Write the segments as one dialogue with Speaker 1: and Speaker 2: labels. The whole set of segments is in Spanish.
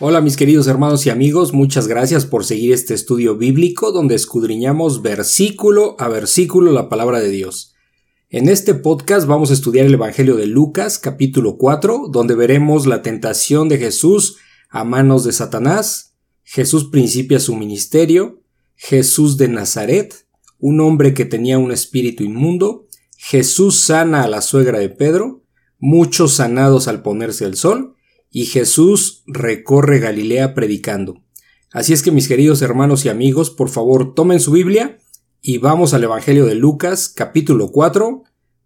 Speaker 1: Hola mis queridos hermanos y amigos, muchas gracias por seguir este estudio bíblico donde escudriñamos versículo a versículo la palabra de Dios. En este podcast vamos a estudiar el Evangelio de Lucas capítulo 4 donde veremos la tentación de Jesús a manos de Satanás, Jesús principia su ministerio, Jesús de Nazaret, un hombre que tenía un espíritu inmundo, Jesús sana a la suegra de Pedro, muchos sanados al ponerse el sol, y Jesús recorre Galilea predicando. Así es que mis queridos hermanos y amigos, por favor tomen su Biblia y vamos al Evangelio de Lucas capítulo 4,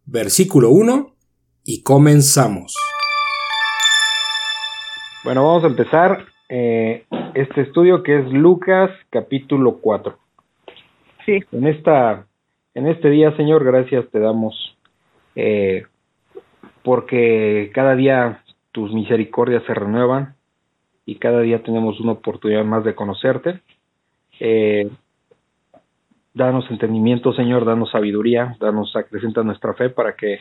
Speaker 1: versículo 1 y comenzamos.
Speaker 2: Bueno, vamos a empezar eh, este estudio que es Lucas capítulo 4.
Speaker 3: Sí.
Speaker 2: En, esta, en este día, Señor, gracias te damos eh, porque cada día tus misericordias se renuevan y cada día tenemos una oportunidad más de conocerte. Eh, danos entendimiento, Señor, danos sabiduría, danos, acrecenta nuestra fe para que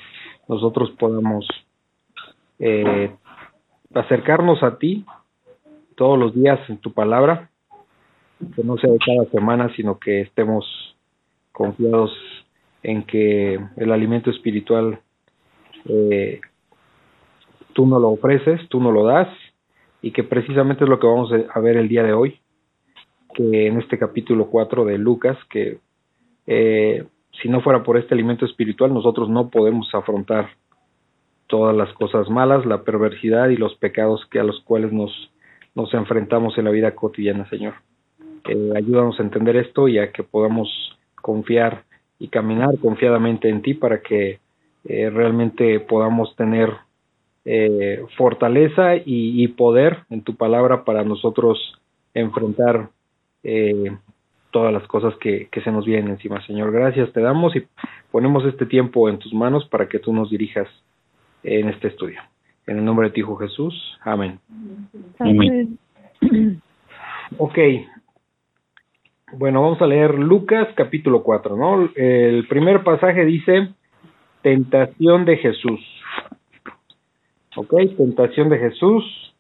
Speaker 2: nosotros podamos eh, acercarnos a ti todos los días en tu palabra, que no sea de cada semana, sino que estemos confiados en que el alimento espiritual eh, tú no lo ofreces, tú no lo das, y que precisamente es lo que vamos a ver el día de hoy, que en este capítulo 4 de Lucas, que eh, si no fuera por este alimento espiritual, nosotros no podemos afrontar todas las cosas malas, la perversidad y los pecados que a los cuales nos, nos enfrentamos en la vida cotidiana, Señor. Eh, ayúdanos a entender esto y a que podamos confiar y caminar confiadamente en ti para que eh, realmente podamos tener eh, fortaleza y, poder en tu palabra para nosotros enfrentar eh, todas las cosas que, que, se nos vienen encima. Señor, gracias te damos y ponemos este tiempo en tus manos para que tú nos dirijas en este estudio. En el nombre de ti, Hijo Jesús. Amén.
Speaker 3: Amén.
Speaker 2: Ok. Bueno, vamos a leer Lucas capítulo 4, ¿no? El primer pasaje dice, tentación de Jesús. Ok, tentación de Jesús.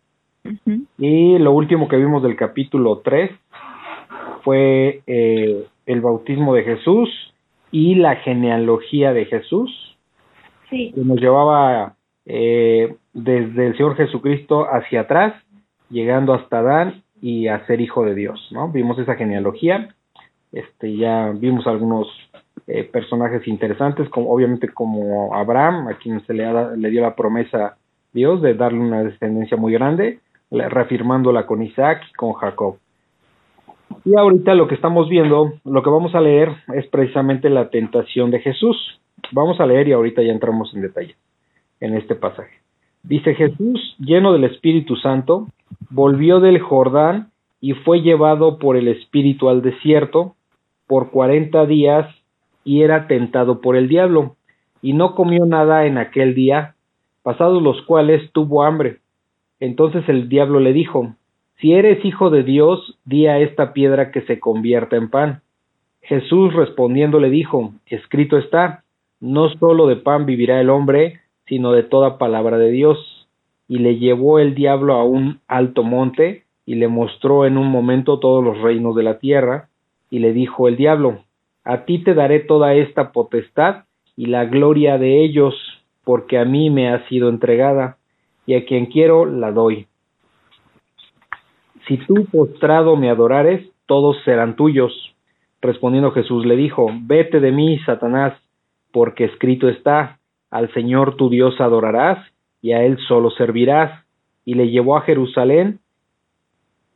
Speaker 2: Y lo último que vimos del capítulo 3 fue eh, el bautismo de Jesús y la genealogía de Jesús.
Speaker 3: Sí.
Speaker 2: Que nos llevaba eh, desde el Señor Jesucristo hacia atrás, llegando hasta Adán y a ser hijo de Dios, ¿no? Vimos esa genealogía, este, ya vimos algunos eh, personajes interesantes, como obviamente como Abraham, a quien se le, le dio la promesa Dios de darle una descendencia muy grande, reafirmándola con Isaac y con Jacob. Y ahorita lo que estamos viendo, lo que vamos a leer es precisamente la tentación de Jesús. Vamos a leer y ahorita ya entramos en detalle en este pasaje. Dice Jesús, lleno del Espíritu Santo, volvió del Jordán y fue llevado por el Espíritu al desierto por cuarenta días y era tentado por el diablo, y no comió nada en aquel día pasados los cuales tuvo hambre. Entonces el diablo le dijo, Si eres hijo de Dios, di a esta piedra que se convierta en pan. Jesús respondiendo le dijo, Escrito está, no sólo de pan vivirá el hombre, sino de toda palabra de Dios. Y le llevó el diablo a un alto monte, y le mostró en un momento todos los reinos de la tierra, y le dijo el diablo, A ti te daré toda esta potestad y la gloria de ellos, porque a mí me ha sido entregada, y a quien quiero la doy. Si tú postrado me adorares, todos serán tuyos. Respondiendo Jesús le dijo, Vete de mí, Satanás, porque escrito está, al Señor tu Dios adorarás, y a Él solo servirás. Y le llevó a Jerusalén,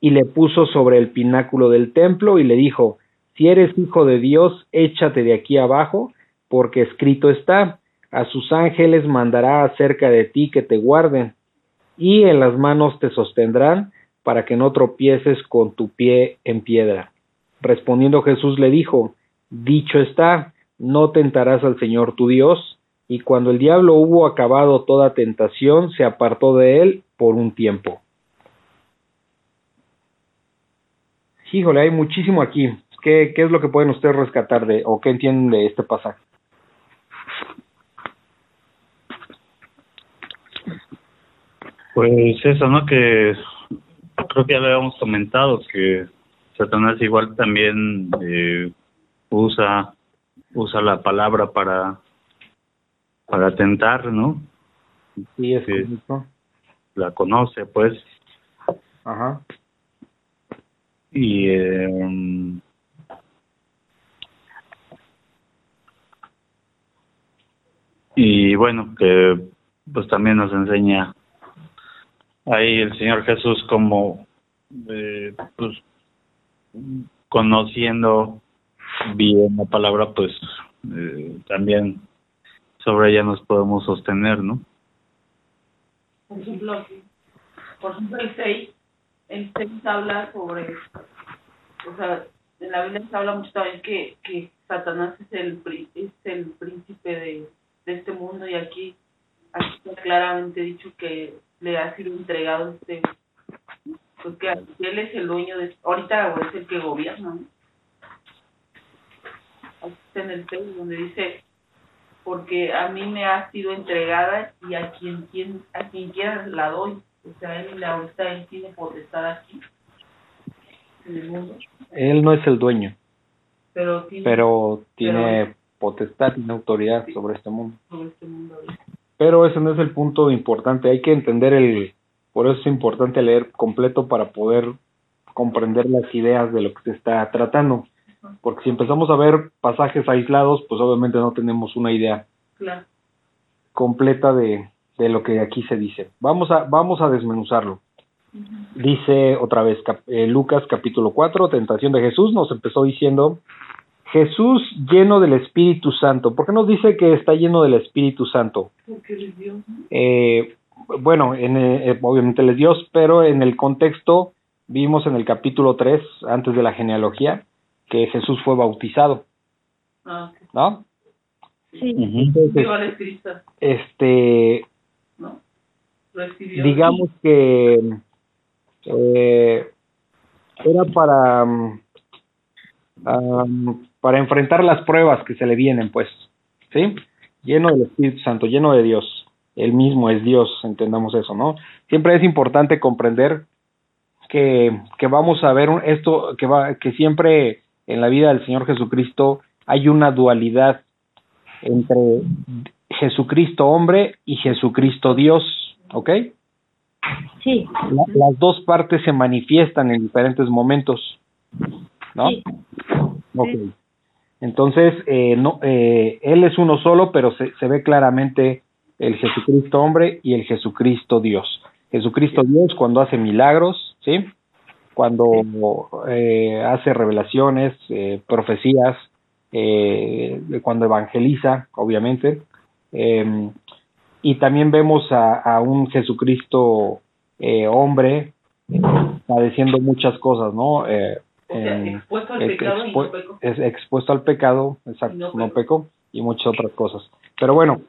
Speaker 2: y le puso sobre el pináculo del templo, y le dijo, Si eres hijo de Dios, échate de aquí abajo, porque escrito está, a sus ángeles mandará acerca de ti que te guarden, y en las manos te sostendrán para que no tropieces con tu pie en piedra. Respondiendo Jesús le dijo, Dicho está, no tentarás al Señor tu Dios. Y cuando el diablo hubo acabado toda tentación, se apartó de él por un tiempo. Híjole, hay muchísimo aquí. ¿Qué, qué es lo que pueden ustedes rescatar de, o qué entienden de este pasaje?
Speaker 4: Pues eso, ¿no? Que creo que ya habíamos comentado que Satanás igual también eh, usa usa la palabra para para tentar, ¿no?
Speaker 2: Sí, es correcto.
Speaker 4: La conoce, pues,
Speaker 2: Ajá.
Speaker 4: y eh, y bueno que pues también nos enseña ahí el Señor Jesús como eh, pues conociendo bien la palabra pues eh, también sobre ella nos podemos sostener no
Speaker 5: Por ejemplo, por ejemplo, el 6, el 6 habla sobre, o sea, en la Biblia se habla mucho también que, que Satanás es el, es el príncipe de, de este mundo y aquí, aquí está claramente dicho que le ha sido entregado este, pues que él es el dueño de, ahorita es el que gobierna, ¿no? Aquí está en el 6 donde dice, porque a mí me ha sido entregada y a quien, quien a quien quiera la doy. O sea, él ahorita él tiene potestad aquí en el mundo,
Speaker 2: Él no es el dueño,
Speaker 5: pero tiene
Speaker 2: pero tiene potestad, tiene autoridad
Speaker 5: Sí.
Speaker 2: sobre este mundo.
Speaker 5: sobre este mundo. ahorita.
Speaker 2: Pero ese no es el punto importante. Hay que entender el. Por eso es importante leer completo para poder comprender las ideas de lo que se está tratando. Porque si empezamos a ver pasajes aislados, pues obviamente no tenemos una idea
Speaker 5: Claro.
Speaker 2: completa de, de lo que aquí se dice. Vamos a, vamos a desmenuzarlo. Dice otra vez cap- eh, Lucas capítulo 4, tentación de Jesús, nos empezó diciendo, Jesús lleno del Espíritu Santo. ¿Por qué nos dice que está lleno del Espíritu Santo?
Speaker 5: Porque es Dios. ¿no?
Speaker 2: Eh, bueno, en, eh, obviamente él es Dios, pero en el contexto vimos en el capítulo 3, antes de la genealogía, que Jesús fue bautizado,
Speaker 5: Ah, ok.
Speaker 2: ¿no?
Speaker 3: Sí.
Speaker 2: Este,
Speaker 5: ¿no? Recibió.
Speaker 2: digamos que eh, era para para enfrentar las pruebas que se le vienen, pues, ¿sí? Lleno del Espíritu Santo, lleno de Dios. Él mismo es Dios, entendamos eso, ¿no? Siempre es importante comprender que, que vamos a ver un- esto, que va, que siempre en la vida del Señor Jesucristo hay una dualidad entre Jesucristo hombre y Jesucristo Dios, ¿ok?
Speaker 3: Sí.
Speaker 2: La- las dos partes se manifiestan en diferentes momentos, ¿no?
Speaker 3: Sí.
Speaker 2: Ok. Entonces, eh, no, eh, él es uno solo, pero se, se ve claramente el Jesucristo hombre y el Jesucristo Dios. Jesucristo Dios cuando hace milagros, ¿sí? Cuando eh, hace revelaciones, eh, profecías, eh, cuando evangeliza, obviamente. Eh, y también vemos a, a un Jesucristo eh, hombre padeciendo muchas cosas, ¿no? Eh,
Speaker 5: O sea,
Speaker 2: en-
Speaker 5: expuesto al pecado y no
Speaker 2: es expuesto al pecado, exacto,
Speaker 5: no
Speaker 2: no
Speaker 5: pecó.
Speaker 2: y muchas otras cosas. Pero bueno,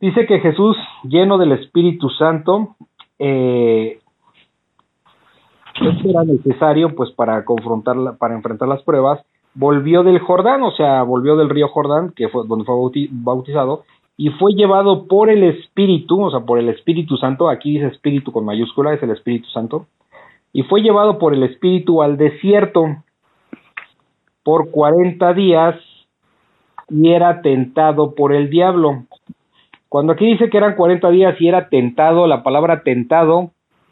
Speaker 2: dice que Jesús, lleno del Espíritu Santo, eh, esto era necesario pues para confrontar, la- para enfrentar las pruebas, volvió del Jordán, o sea, volvió del río Jordán, que fue donde fue bauti- bautizado, y fue llevado por el Espíritu, o sea, por el Espíritu Santo, aquí dice Espíritu con mayúscula, es el Espíritu Santo, y fue llevado por el Espíritu al desierto por cuarenta días y era tentado por el diablo. Cuando aquí dice que eran 40 días y era tentado, la palabra tentado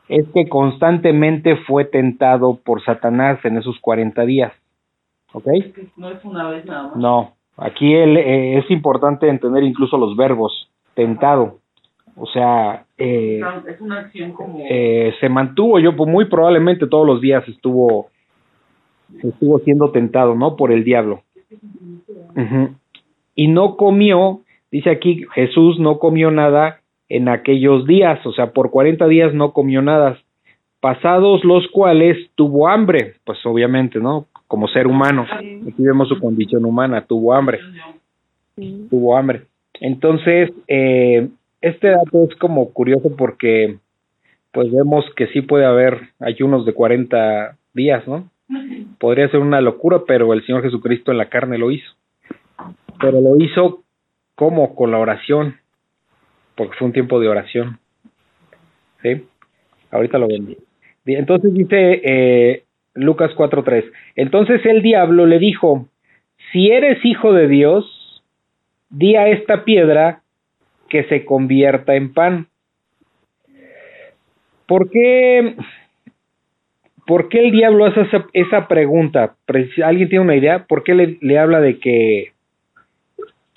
Speaker 2: es que constantemente fue tentado por Satanás en esos 40 días. ¿Ok?
Speaker 5: No es una vez nada más.
Speaker 2: No, aquí eh, es importante entender incluso los verbos. Tentado. O sea, eh,
Speaker 5: Es una acción como...
Speaker 2: eh, se mantuvo yo pues, muy probablemente todos los días estuvo estuvo siendo tentado no por el diablo. Y no comió dice aquí Jesús no comió nada en aquellos días o sea por 40 días no comió nada. Pasados los cuales tuvo hambre pues obviamente no como ser humano. Aquí vemos su condición humana tuvo hambre.
Speaker 3: Sí.
Speaker 2: tuvo hambre. Entonces, eh, este dato es como curioso porque pues vemos que sí puede haber ayunos de 40 días, ¿no? Podría ser una locura, pero el Señor Jesucristo en la carne lo hizo. Pero lo hizo como con la oración, porque fue un tiempo de oración. ¿Sí? Ahorita lo ven. Entonces dice eh, Lucas 4.3. Entonces el diablo le dijo, si eres hijo de Dios, di a esta piedra que se convierta en pan. ¿Por qué, por qué el diablo hace esa, esa pregunta? ¿Alguien tiene una idea? ¿Por qué le, le habla de que,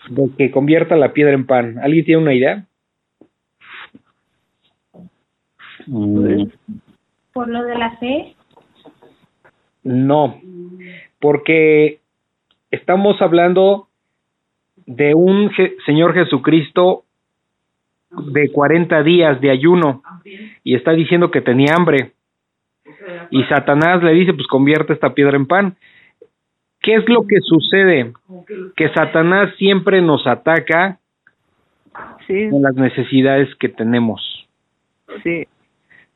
Speaker 2: de que convierta la piedra en pan? ¿Alguien tiene una idea?
Speaker 4: Mm,
Speaker 3: Por lo de la fe.
Speaker 2: No, porque estamos hablando de un Je- Señor Jesucristo de 40 días de ayuno y está diciendo que tenía hambre y Satanás le dice pues convierte esta piedra en pan. ¿Qué es lo que sucede? Que Satanás siempre nos ataca
Speaker 6: Sí,
Speaker 2: con las necesidades que tenemos,
Speaker 6: sí,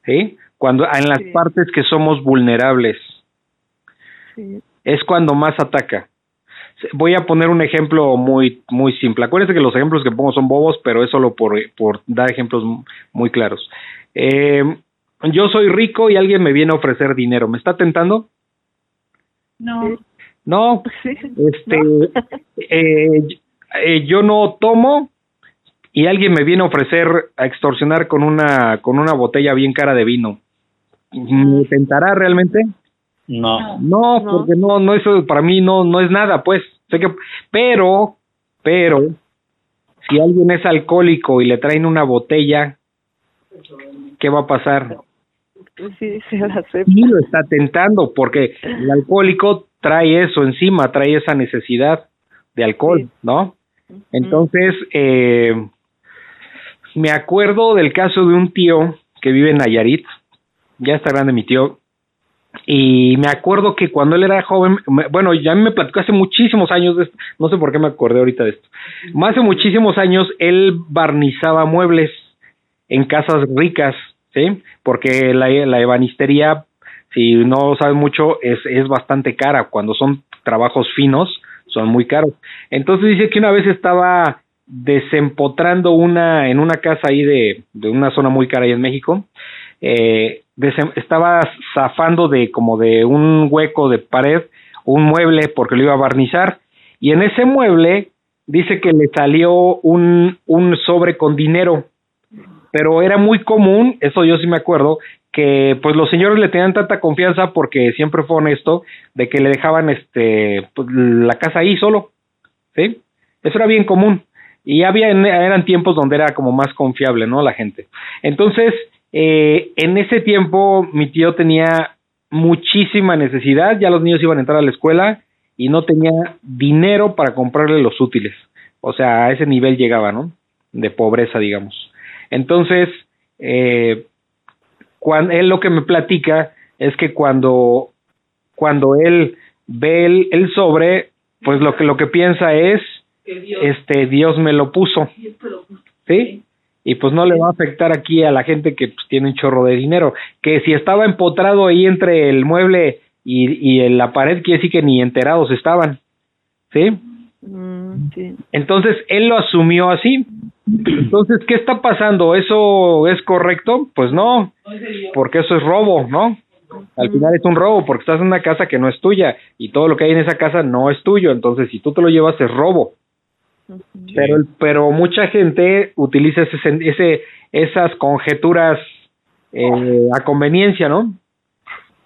Speaker 2: ¿sí? Cuando en las
Speaker 6: Sí.
Speaker 2: partes que somos vulnerables.
Speaker 6: sí.
Speaker 2: es cuando más ataca. Voy a poner un ejemplo muy muy simple. Acuérdense que los ejemplos que pongo son bobos, pero es solo por, por dar ejemplos muy claros. Eh, yo soy rico y alguien me viene a ofrecer dinero. ¿Me está tentando?
Speaker 3: No.
Speaker 2: No.
Speaker 6: Sí.
Speaker 2: Este, eh, eh, yo no tomo y alguien me viene a ofrecer a extorsionar con una con una botella bien cara de vino. ¿Me tentará realmente?
Speaker 4: No.
Speaker 2: No,
Speaker 6: No.
Speaker 2: porque no, no eso para mí no, no es nada, pues. Sé que, pero, pero, si alguien es alcohólico y le traen una botella, ¿qué va a pasar?
Speaker 6: Sí, se la acepta.
Speaker 2: Sí lo está tentando, porque el alcohólico trae eso encima, trae esa necesidad de alcohol,
Speaker 6: Sí.
Speaker 2: ¿no? Entonces, eh, me acuerdo del caso de un tío que vive en Nayarit, ya está grande mi tío, y me acuerdo que cuando él era joven, bueno, ya me platicó hace muchísimos años, de esto, no sé por qué me acordé ahorita de esto, hace muchísimos años él barnizaba muebles en casas ricas, ¿sí? Porque la, la ebanistería, si no sabes mucho, es, es bastante cara, cuando son trabajos finos, son muy caros. Entonces dice que una vez estaba desempotrando una en una casa ahí de, de una zona muy cara ahí en México eh, estaba zafando de como de un hueco de pared un mueble porque lo iba a barnizar y en ese mueble dice que le salió un, un sobre con dinero pero era muy común, eso yo sí me acuerdo, que pues los señores le tenían tanta confianza porque siempre fue honesto de que le dejaban este pues, la casa ahí solo, ¿sí? Eso era bien común y había eran tiempos donde era como más confiable, ¿no? La gente. Entonces, eh, en ese tiempo mi tío tenía muchísima necesidad, ya los niños iban a entrar a la escuela y no tenía dinero para comprarle los útiles. O sea, a ese nivel llegaba, ¿no? De pobreza, digamos. Entonces, eh, cuando, él lo que me platica es que cuando, cuando él ve el, el sobre, pues lo que, lo que piensa es,
Speaker 5: Dios,
Speaker 2: este, Dios me lo puso,
Speaker 5: Dios lo puso.
Speaker 2: ¿sí? Y pues no le va a afectar aquí a la gente que pues, tiene un chorro de dinero. Que si estaba empotrado ahí entre el mueble y, y en la pared, quiere decir que ni enterados estaban, ¿sí?
Speaker 6: Mm, sí.
Speaker 2: Entonces él lo asumió así. Entonces, ¿qué está pasando? ¿Eso es correcto? Pues no, porque eso es robo, ¿no? Al final es un robo porque estás en una casa que no es tuya y todo lo que hay en esa casa no es tuyo. Entonces, si tú te lo llevas es robo. Pero, el- pero mucha gente utiliza ese, ese esas conjeturas eh, a conveniencia, ¿no?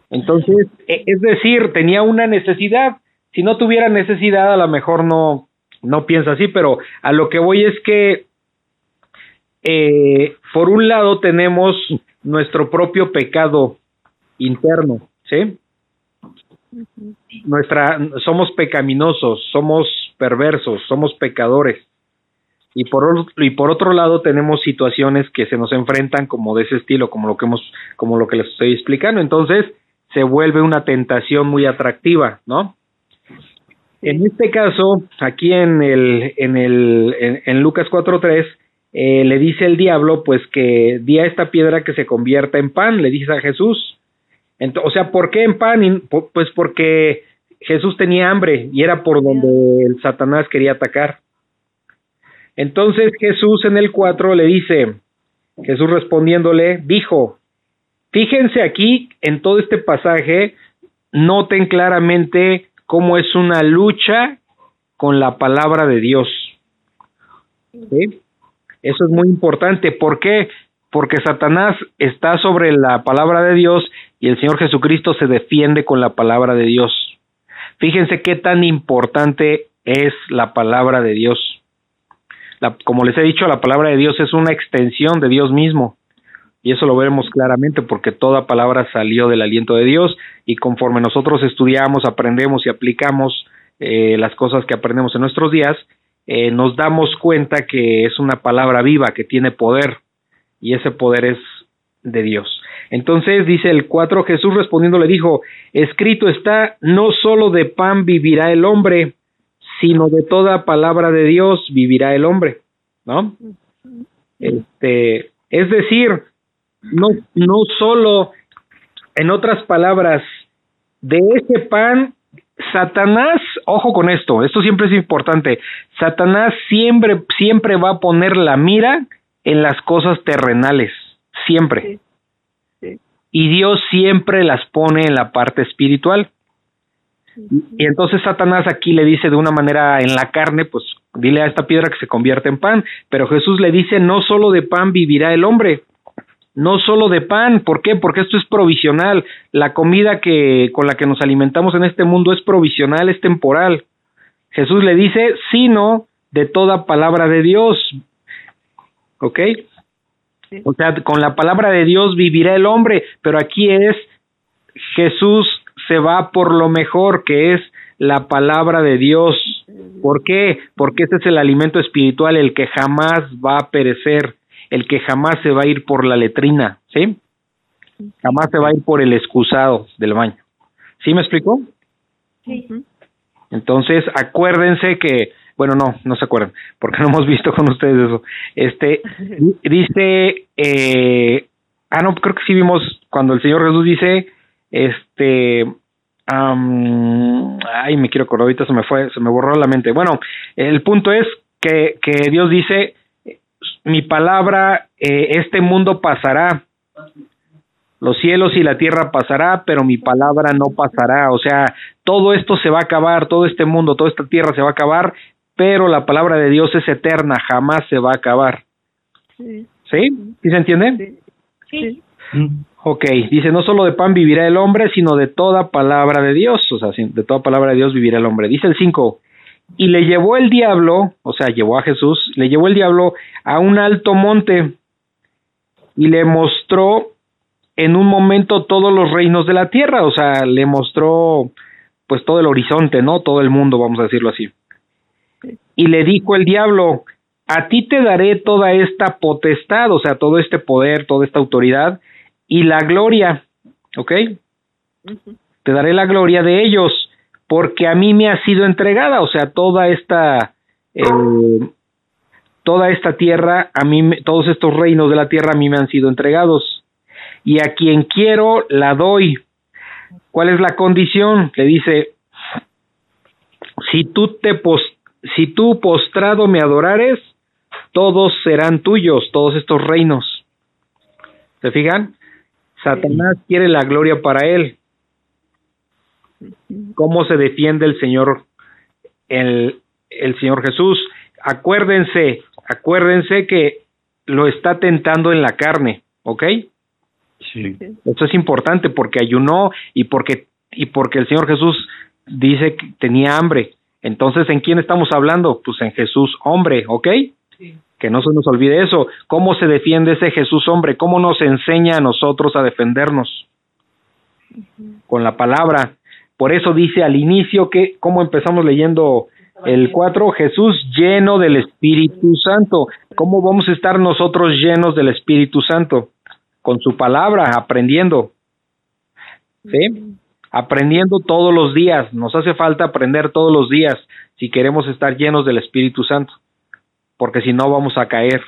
Speaker 2: Entonces, e- es decir, tenía una necesidad. Si no tuviera necesidad, a lo mejor no, no piensa así, pero a lo que voy es que, eh, por un lado, tenemos nuestro propio pecado interno, ¿sí? Nuestra, somos pecaminosos, somos perversos, somos pecadores. Y por, or- y por otro lado tenemos situaciones que se nos enfrentan como de ese estilo, como lo que hemos, como lo que les estoy explicando. Entonces se vuelve una tentación muy atractiva, ¿no? En este caso, aquí en el, en el, en, Lucas 4.3, eh, le dice el diablo, pues que di a esta piedra que se convierta en pan, le dice a Jesús. O sea, ¿por qué en pan? Pues porque Jesús tenía hambre y era por donde el Satanás quería atacar. Entonces Jesús en el 4 le dice, Jesús respondiéndole, dijo, Fíjense aquí en todo este pasaje, noten claramente cómo es una lucha con la palabra de Dios. Eso es muy importante. ¿Por qué? Porque Satanás está sobre la palabra de Dios y el Señor Jesucristo se defiende con la palabra de Dios. Fíjense qué tan importante es la palabra de Dios. Como les he dicho, la palabra de Dios es una extensión de Dios mismo. Y eso lo veremos claramente porque toda palabra salió del aliento de Dios y conforme nosotros estudiamos, aprendemos y aplicamos eh, las cosas que aprendemos en nuestros días, eh, nos damos cuenta que es una palabra viva, que tiene poder y ese poder es de Dios. Entonces dice el 4, Jesús respondiendo le dijo, escrito está, no solo de pan vivirá el hombre, sino de toda palabra de Dios vivirá el hombre, ¿no? Este, es decir, no, no solo, en otras palabras, de ese pan, Satanás, ojo con esto, esto siempre es importante, Satanás siempre, siempre va a poner la mira en las cosas terrenales, siempre. Y Dios siempre las pone en la parte espiritual. Y entonces Satanás aquí le dice de una manera en la carne, pues dile a esta piedra que se convierte en pan, pero Jesús le dice, no solo de pan vivirá el hombre, no solo de pan, ¿por qué? Porque esto es provisional, la comida que con la que nos alimentamos en este mundo es provisional, es temporal. Jesús le dice, sino de toda palabra de Dios. ¿Ok? O sea, con la palabra de Dios vivirá el hombre, pero aquí es Jesús se va por lo mejor que es la palabra de Dios. ¿Por qué? Porque ese es el alimento espiritual, el que jamás va a perecer, el que jamás se va a ir por la letrina, ¿sí? Jamás se va a ir por el excusado del baño. ¿Sí me explicó?
Speaker 3: Sí.
Speaker 2: Entonces, acuérdense que, bueno, no, no se acuerdan, porque no hemos visto con ustedes eso. Este, dice, eh, ah, no, creo que sí vimos cuando el Señor Jesús dice, este, am, ay, me quiero acordar, ahorita se me fue, se me borró la mente. Bueno, el punto es que, que Dios dice, mi palabra, eh, este mundo pasará, los cielos y la tierra pasará, pero mi palabra no pasará. O sea, todo esto se va a acabar, todo este mundo, toda esta tierra se va a acabar, pero la palabra de Dios es eterna, jamás se va a acabar.
Speaker 6: Sí.
Speaker 2: ¿Sí? ¿Sí se entiende?
Speaker 3: Sí.
Speaker 2: Ok, dice, no solo de pan vivirá el hombre, sino de toda palabra de Dios. O sea, de toda palabra de Dios vivirá el hombre. Dice el 5, y le llevó el diablo, o sea, llevó a Jesús, le llevó el diablo a un alto monte y le mostró en un momento todos los reinos de la tierra, o sea, le mostró pues todo el horizonte, ¿no? Todo el mundo, vamos a decirlo así. Y le dijo el diablo, a ti te daré toda esta potestad, o sea, todo este poder, toda esta autoridad y la gloria, ¿ok? Te daré la gloria de ellos, porque a mí me ha sido entregada, o sea, toda esta, eh, toda esta tierra, a mí, todos estos reinos de la tierra a mí me han sido entregados, y a quien quiero la doy. ¿Cuál es la condición? Le dice, si tú te pos- si tú postrado me adorares, todos serán tuyos, todos estos reinos. ¿Se fijan? Satanás quiere la gloria para él. ¿Cómo se defiende el Señor, el, el Señor Jesús? Acuérdense, acuérdense que lo está tentando en la carne, ¿ok?
Speaker 4: Sí.
Speaker 2: Eso es importante porque ayunó y porque y porque el Señor Jesús dice que tenía hambre. Entonces, ¿en quién estamos hablando? Pues en Jesús hombre, ¿ok? Que no se nos olvide eso. ¿Cómo se defiende ese Jesús hombre? ¿Cómo nos enseña a nosotros a defendernos? Con la palabra. Por eso dice al inicio que, como empezamos leyendo el 4, Jesús lleno del Espíritu Santo. ¿Cómo vamos a estar nosotros llenos del Espíritu Santo? Con su palabra, aprendiendo. ¿Sí? Aprendiendo todos los días. Nos hace falta aprender todos los días si queremos estar llenos del Espíritu Santo. Porque si no, vamos a caer.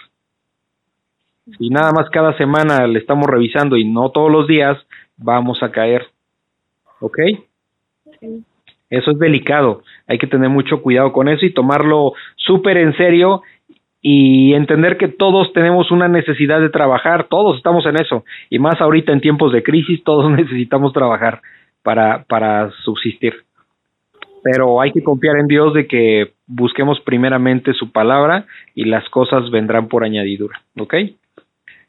Speaker 2: Si nada más cada semana le estamos revisando y no todos los días, vamos a caer. ¿Ok? Eso es delicado. Hay que tener mucho cuidado con eso y tomarlo súper en serio y entender que todos tenemos una necesidad de trabajar, todos estamos en eso, y más ahorita en tiempos de crisis, todos necesitamos trabajar para, para subsistir. Pero hay que confiar en Dios de que busquemos primeramente su palabra y las cosas vendrán por añadidura, ¿ok?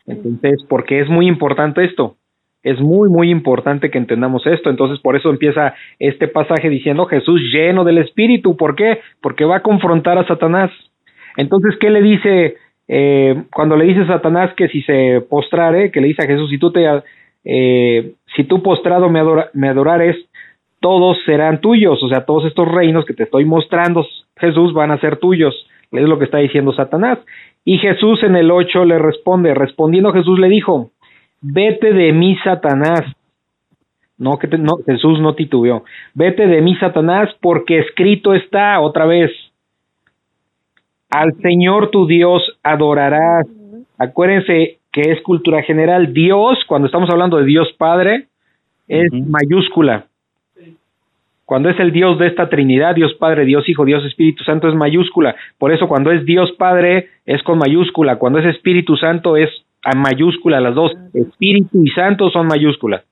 Speaker 2: Entonces, porque es muy importante esto, es muy, muy importante que entendamos esto. Entonces, por eso empieza este pasaje diciendo Jesús lleno del Espíritu. ¿Por qué? Porque va a confrontar a Satanás. Entonces, ¿qué le dice eh, cuando le dice Satanás que si se postrare, que le dice a Jesús, si tú te, eh, si tú postrado me, me adorares, todos serán tuyos, o sea, todos estos reinos que te estoy mostrando, Jesús, van a ser tuyos, es lo que está diciendo Satanás. Y Jesús en el 8 le responde, respondiendo Jesús le dijo, vete de mí, Satanás. No, que no, Jesús no titubeó. Vete de mí, Satanás, porque escrito está otra vez. Al Señor tu Dios adorarás. Acuérdense que es cultura general. Dios, cuando estamos hablando de Dios Padre, es uh -huh. mayúscula. Cuando es el Dios de esta Trinidad, Dios Padre, Dios Hijo, Dios Espíritu Santo es mayúscula. Por eso cuando es Dios Padre es con mayúscula. Cuando es Espíritu Santo es a mayúscula las dos. Espíritu y Santo son mayúscula.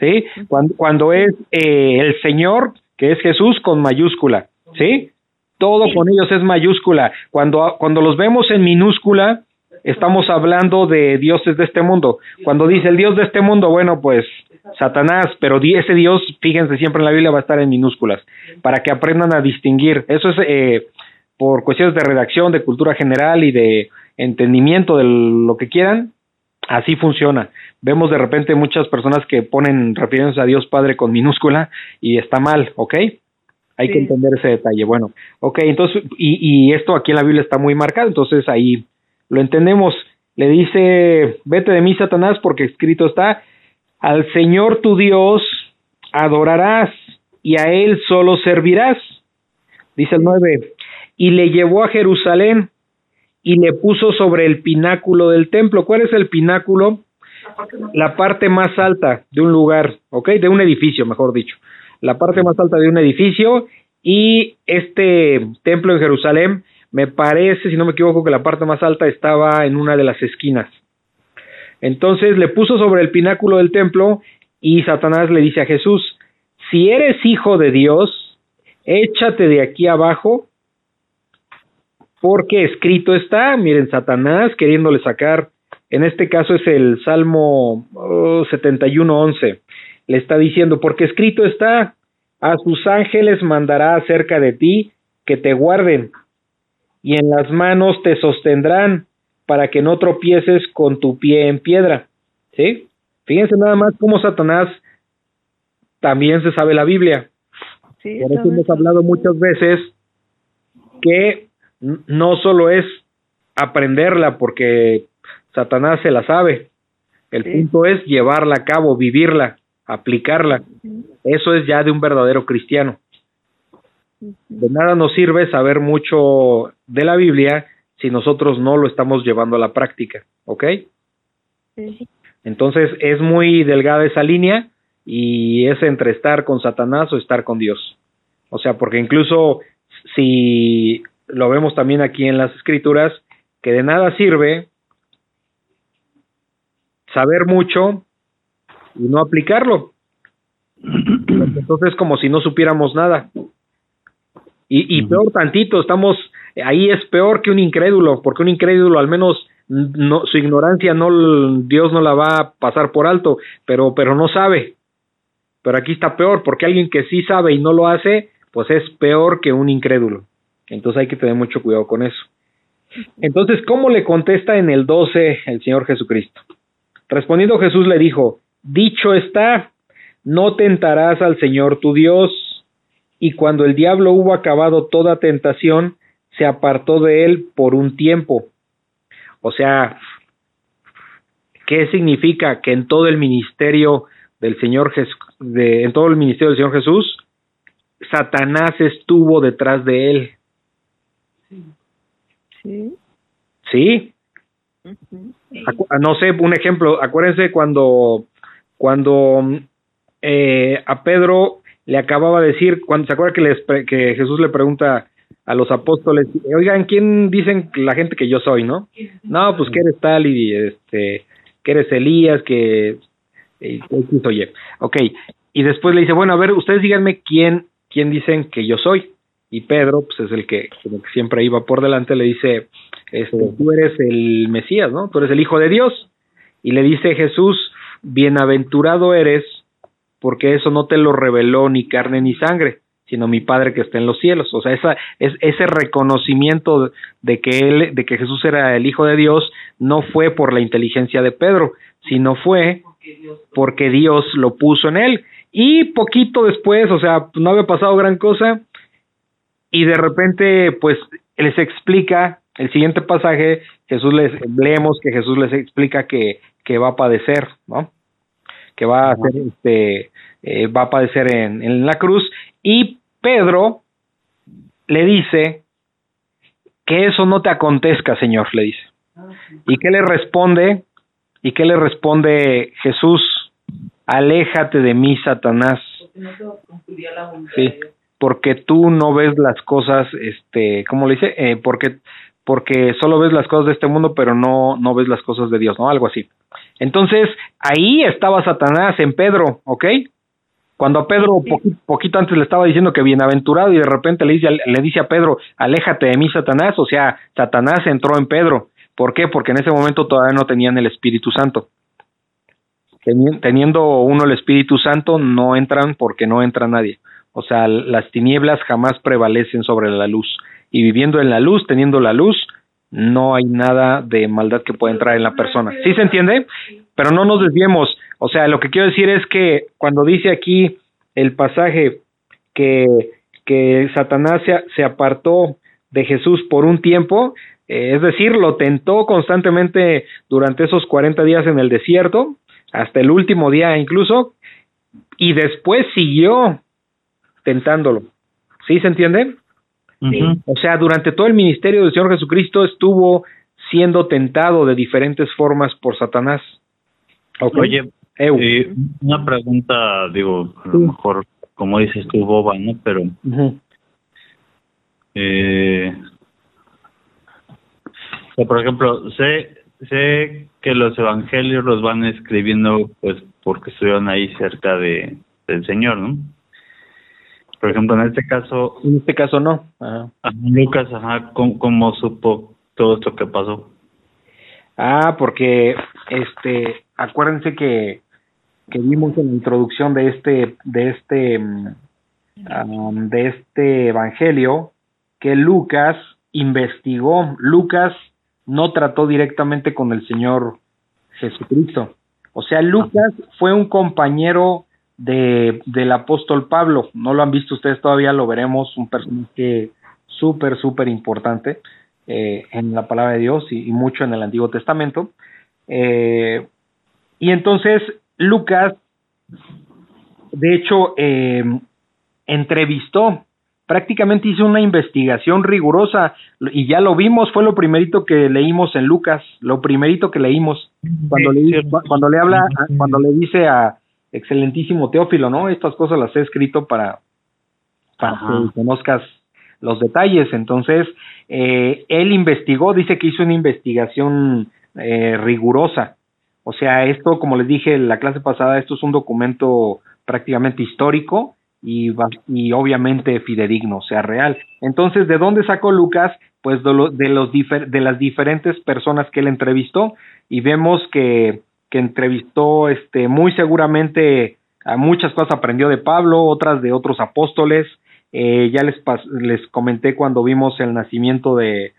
Speaker 2: ¿Sí? Cuando, cuando es eh, el Señor, que es Jesús, con mayúscula. ¿Sí? Todo con ellos es mayúscula. Cuando, cuando los vemos en minúscula, estamos hablando de dioses de este mundo. Cuando dice el Dios de este mundo, bueno, pues Satanás, pero ese Dios, fíjense, siempre en la Biblia va a estar en minúsculas, para que aprendan a distinguir. Eso es eh, por cuestiones de redacción, de cultura general y de entendimiento de lo que quieran, así funciona. Vemos de repente muchas personas que ponen refiriéndose a Dios Padre con minúscula y está mal, ¿ok? Hay sí. que entender ese detalle. Bueno, ok, entonces, y, y esto aquí en la Biblia está muy marcado, entonces ahí lo entendemos. Le dice, vete de mí, Satanás, porque escrito está, al Señor tu Dios adorarás y a Él solo servirás. Dice el 9, y le llevó a Jerusalén y le puso sobre el pináculo del templo. ¿Cuál es el pináculo? La parte más alta de un lugar, ¿ok? De un edificio, mejor dicho. La parte más alta de un edificio y este templo en Jerusalén, me parece, si no me equivoco, que la parte más alta estaba en una de las esquinas. Entonces le puso sobre el pináculo del templo y Satanás le dice a Jesús, si eres hijo de Dios, échate de aquí abajo, porque escrito está, miren, Satanás queriéndole sacar, en este caso es el Salmo oh, 71.11, le está diciendo, porque escrito está, a sus ángeles mandará acerca de ti que te guarden, y en las manos te sostendrán, para que no tropieces con tu pie en piedra. ¿Sí? Fíjense nada más cómo Satanás también se sabe la Biblia.
Speaker 6: Sí,
Speaker 2: Por eso hemos hablado muchas veces que no solo es aprenderla porque Satanás se la sabe. El sí. punto es llevarla a cabo, vivirla, aplicarla. Eso es ya de un verdadero cristiano. De nada nos sirve saber mucho de la Biblia si nosotros no lo estamos llevando a la práctica, ¿ok?
Speaker 6: Sí.
Speaker 2: Entonces es muy delgada esa línea y es entre estar con Satanás o estar con Dios. O sea, porque incluso si lo vemos también aquí en las escrituras, que de nada sirve saber mucho y no aplicarlo. Entonces como si no supiéramos nada. Y, y peor tantito, estamos ahí es peor que un incrédulo, porque un incrédulo al menos no, su ignorancia no Dios no la va a pasar por alto, pero pero no sabe. Pero aquí está peor, porque alguien que sí sabe y no lo hace, pues es peor que un incrédulo. Entonces hay que tener mucho cuidado con eso. Entonces, ¿cómo le contesta en el 12 el Señor Jesucristo? Respondiendo Jesús le dijo, dicho está, no tentarás al Señor tu Dios. Y cuando el diablo hubo acabado toda tentación, se apartó de él por un tiempo. O sea, ¿qué significa que en todo el ministerio del Señor Jesús, de, en todo el ministerio del Señor Jesús, Satanás estuvo detrás de él?
Speaker 6: Sí.
Speaker 2: Sí.
Speaker 6: -huh.
Speaker 2: No sé, un ejemplo, acuérdense cuando, cuando eh, a Pedro le acababa de decir, cuando se acuerda que, les, que Jesús le pregunta, a los apóstoles, oigan, ¿quién dicen la gente que yo soy, no? No, pues que eres tal y este, que eres Elías, que X o Y. Ok, y después le dice, bueno, a ver, ustedes díganme quién, quién dicen que yo soy. Y Pedro, pues es el que, como que siempre iba por delante, le dice, este, tú eres el Mesías, ¿no? Tú eres el Hijo de Dios. Y le dice Jesús, bienaventurado eres, porque eso no te lo reveló ni carne ni sangre, sino mi Padre que está en los cielos. O sea, esa, es, ese reconocimiento de que él, de que Jesús era el Hijo de Dios, no fue por la inteligencia de Pedro, sino fue porque Dios lo puso en él. Y poquito después, o sea, no había pasado gran cosa, y de repente, pues, les explica el siguiente pasaje, Jesús les, leemos que Jesús les explica que, que va a padecer, ¿no? Que va a hacer, este, eh, va a padecer en, en la cruz, y Pedro le dice que eso no te acontezca, Señor, le dice. ¿Y qué le responde? ¿Y qué le responde Jesús? Aléjate de mí, Satanás. Sí, porque tú no ves las cosas, este, ¿cómo le dice? Eh, porque, porque solo ves las cosas de este mundo, pero no, no ves las cosas de Dios, ¿no? Algo así. Entonces, ahí estaba Satanás en Pedro, ¿ok? Cuando a Pedro poquito, poquito antes le estaba diciendo que bienaventurado y de repente le dice, le dice a Pedro, aléjate de mí, Satanás, o sea, Satanás entró en Pedro. ¿Por qué? Porque en ese momento todavía no tenían el Espíritu Santo. Teniendo uno el Espíritu Santo, no entran porque no entra nadie. O sea, las tinieblas jamás prevalecen sobre la luz. Y viviendo en la luz, teniendo la luz, no hay nada de maldad que pueda entrar en la persona. ¿Sí se entiende? Pero no nos desviemos. O sea, lo que quiero decir es que cuando dice aquí el pasaje que, que Satanás se, se apartó de Jesús por un tiempo, eh, es decir, lo tentó constantemente durante esos 40 días en el desierto, hasta el último día incluso, y después siguió tentándolo. ¿Sí se entiende? O sea, durante todo el ministerio del Señor Jesucristo estuvo siendo tentado de diferentes formas por Satanás.
Speaker 4: Oye, eh, una pregunta, digo, a lo
Speaker 2: Sí.
Speaker 4: mejor, como dices tú, boba, ¿no? Pero, eh, o sea, por ejemplo, sé, sé que los evangelios los van escribiendo, pues, porque estuvieron ahí cerca de del Señor, ¿no? Por ejemplo, en este caso,
Speaker 2: En este caso no. Ajá,
Speaker 4: Lucas, ajá, ¿cómo, cómo supo todo esto que pasó?
Speaker 2: Ah, porque este, acuérdense que, que vimos en la introducción de este, de este, mm, am, de este evangelio que Lucas investigó. Lucas no trató directamente con el Señor Jesucristo. O sea, Lucas fue un compañero de, del apóstol Pablo. No lo han visto ustedes todavía, lo veremos, un personaje súper, súper importante eh, en la palabra de Dios y mucho en el Antiguo Testamento. Eh, y entonces Lucas, de hecho, eh, entrevistó, prácticamente hizo una investigación rigurosa y ya lo vimos, fue lo primerito que leímos en Lucas, lo primerito que leímos cuando
Speaker 4: Sí,
Speaker 2: le, cuando le habla, cuando le dice a excelentísimo Teófilo, ¿no? Estas cosas las he escrito para, para
Speaker 4: Ajá.
Speaker 2: que conozcas los detalles. Entonces, eh, él investigó, dice que hizo una investigación eh, rigurosa. O sea, esto, como les dije en la clase pasada, esto es un documento prácticamente histórico y, obviamente fidedigno, o sea, real. Entonces, ¿de dónde sacó Lucas? Pues de, lo- de, los de las diferentes personas que él entrevistó y vemos que, que entrevistó este, muy seguramente a muchas cosas aprendió de Pablo, otras de otros apóstoles. Eh, ya les, les comenté cuando vimos el nacimiento de,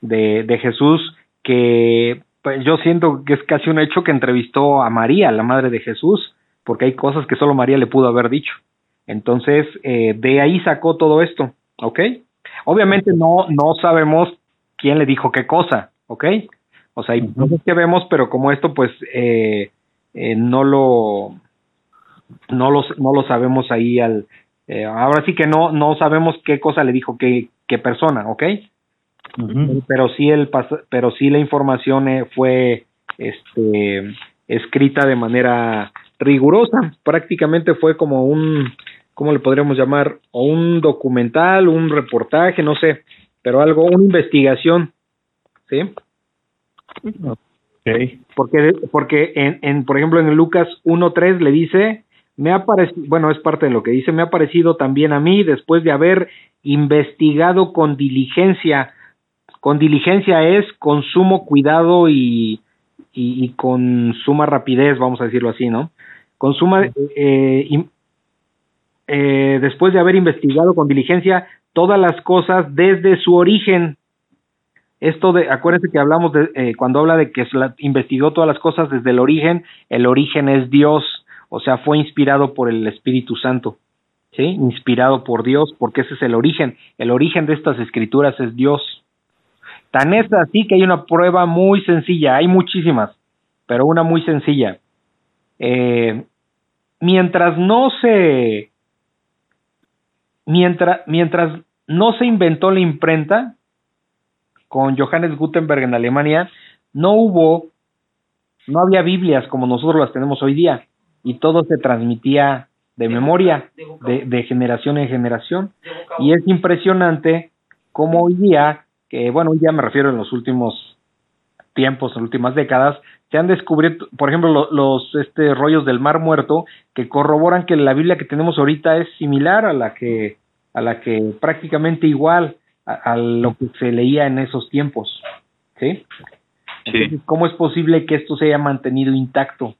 Speaker 2: de Jesús que pues, yo siento que es casi un hecho que entrevistó a María, la madre de Jesús, porque hay cosas que solo María le pudo haber dicho. Entonces, eh, de ahí sacó todo esto, ¿ok? Obviamente no, no sabemos quién le dijo qué cosa, ¿ok? O sea, hay
Speaker 4: Ujú.
Speaker 2: cosas que vemos, pero como esto, pues, eh, eh, no lo, no lo, no lo sabemos ahí al, eh, ahora sí que no, no sabemos qué cosa le dijo qué, qué persona, ¿ok? Pero sí el pero sí la información eh, fue este escrita de manera rigurosa prácticamente fue como un ¿cómo le podríamos llamar? O un documental, un reportaje, no sé, pero algo, una investigación, ¿sí?
Speaker 4: Ok.
Speaker 2: Porque, porque en, en, por ejemplo, en Lucas 1.3 le dice, me ha parecido, bueno, es parte de lo que dice, me ha parecido también a mí, después de haber investigado con diligencia, con diligencia es con sumo cuidado y, y, y con suma rapidez, vamos a decirlo así, ¿no? Con suma, eh, eh, después de haber investigado con diligencia todas las cosas desde su origen, esto de, acuérdense que hablamos de, eh, cuando habla de que investigó todas las cosas desde el origen, el origen es Dios, o sea, fue inspirado por el Espíritu Santo, ¿sí? Inspirado por Dios, porque ese es el origen. El origen de estas escrituras es Dios. Tan es así que hay una prueba muy sencilla, hay muchísimas, pero una muy sencilla. Eh, mientras no se, mientras, mientras no se inventó la imprenta, con Johannes Gutenberg en Alemania, no hubo, no había Biblias como nosotros las tenemos hoy día, y todo se transmitía de memoria, de, de generación en generación. Y es impresionante cómo hoy día, que bueno, día me refiero en los últimos tiempos, en las últimas décadas, se han descubierto, por ejemplo, lo- los este rollos del Mar Muerto que corroboran que la Biblia que tenemos ahorita es similar a la que a la que prácticamente igual a, a lo que se leía en esos tiempos, ¿sí? Entonces, ¿cómo es posible que esto se haya mantenido intacto?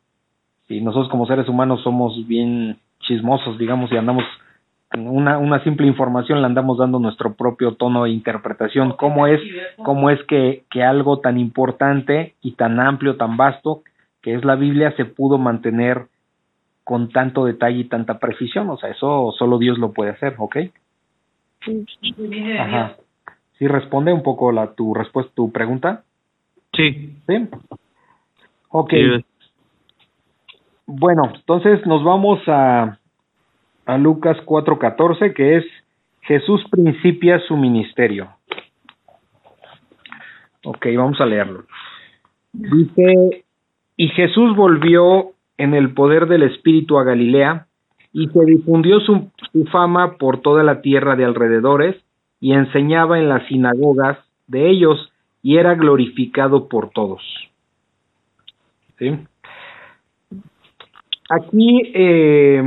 Speaker 2: Si nosotros como seres humanos somos bien chismosos, digamos, y andamos una, una simple información le andamos dando nuestro propio tono de interpretación. ¿Cómo es, cómo es que, que algo tan importante y tan amplio, tan vasto, que es la Biblia, se pudo mantener con tanto detalle y tanta precisión? O sea, eso solo Dios lo puede hacer, ¿ok? Ajá. ¿Sí responde un poco la, tu respuesta, tu pregunta?
Speaker 4: Sí.
Speaker 2: ¿Sí? Ok.
Speaker 4: Sí,
Speaker 2: Bueno, entonces nos vamos a, a Lucas 4:14, que es Jesús principia su ministerio. Ok, vamos a leerlo. Dice, y Jesús volvió en el poder del Espíritu a Galilea, y se difundió su, su fama por toda la tierra de alrededores, y enseñaba en las sinagogas de ellos, y era glorificado por todos. ¿Sí? Aquí, eh,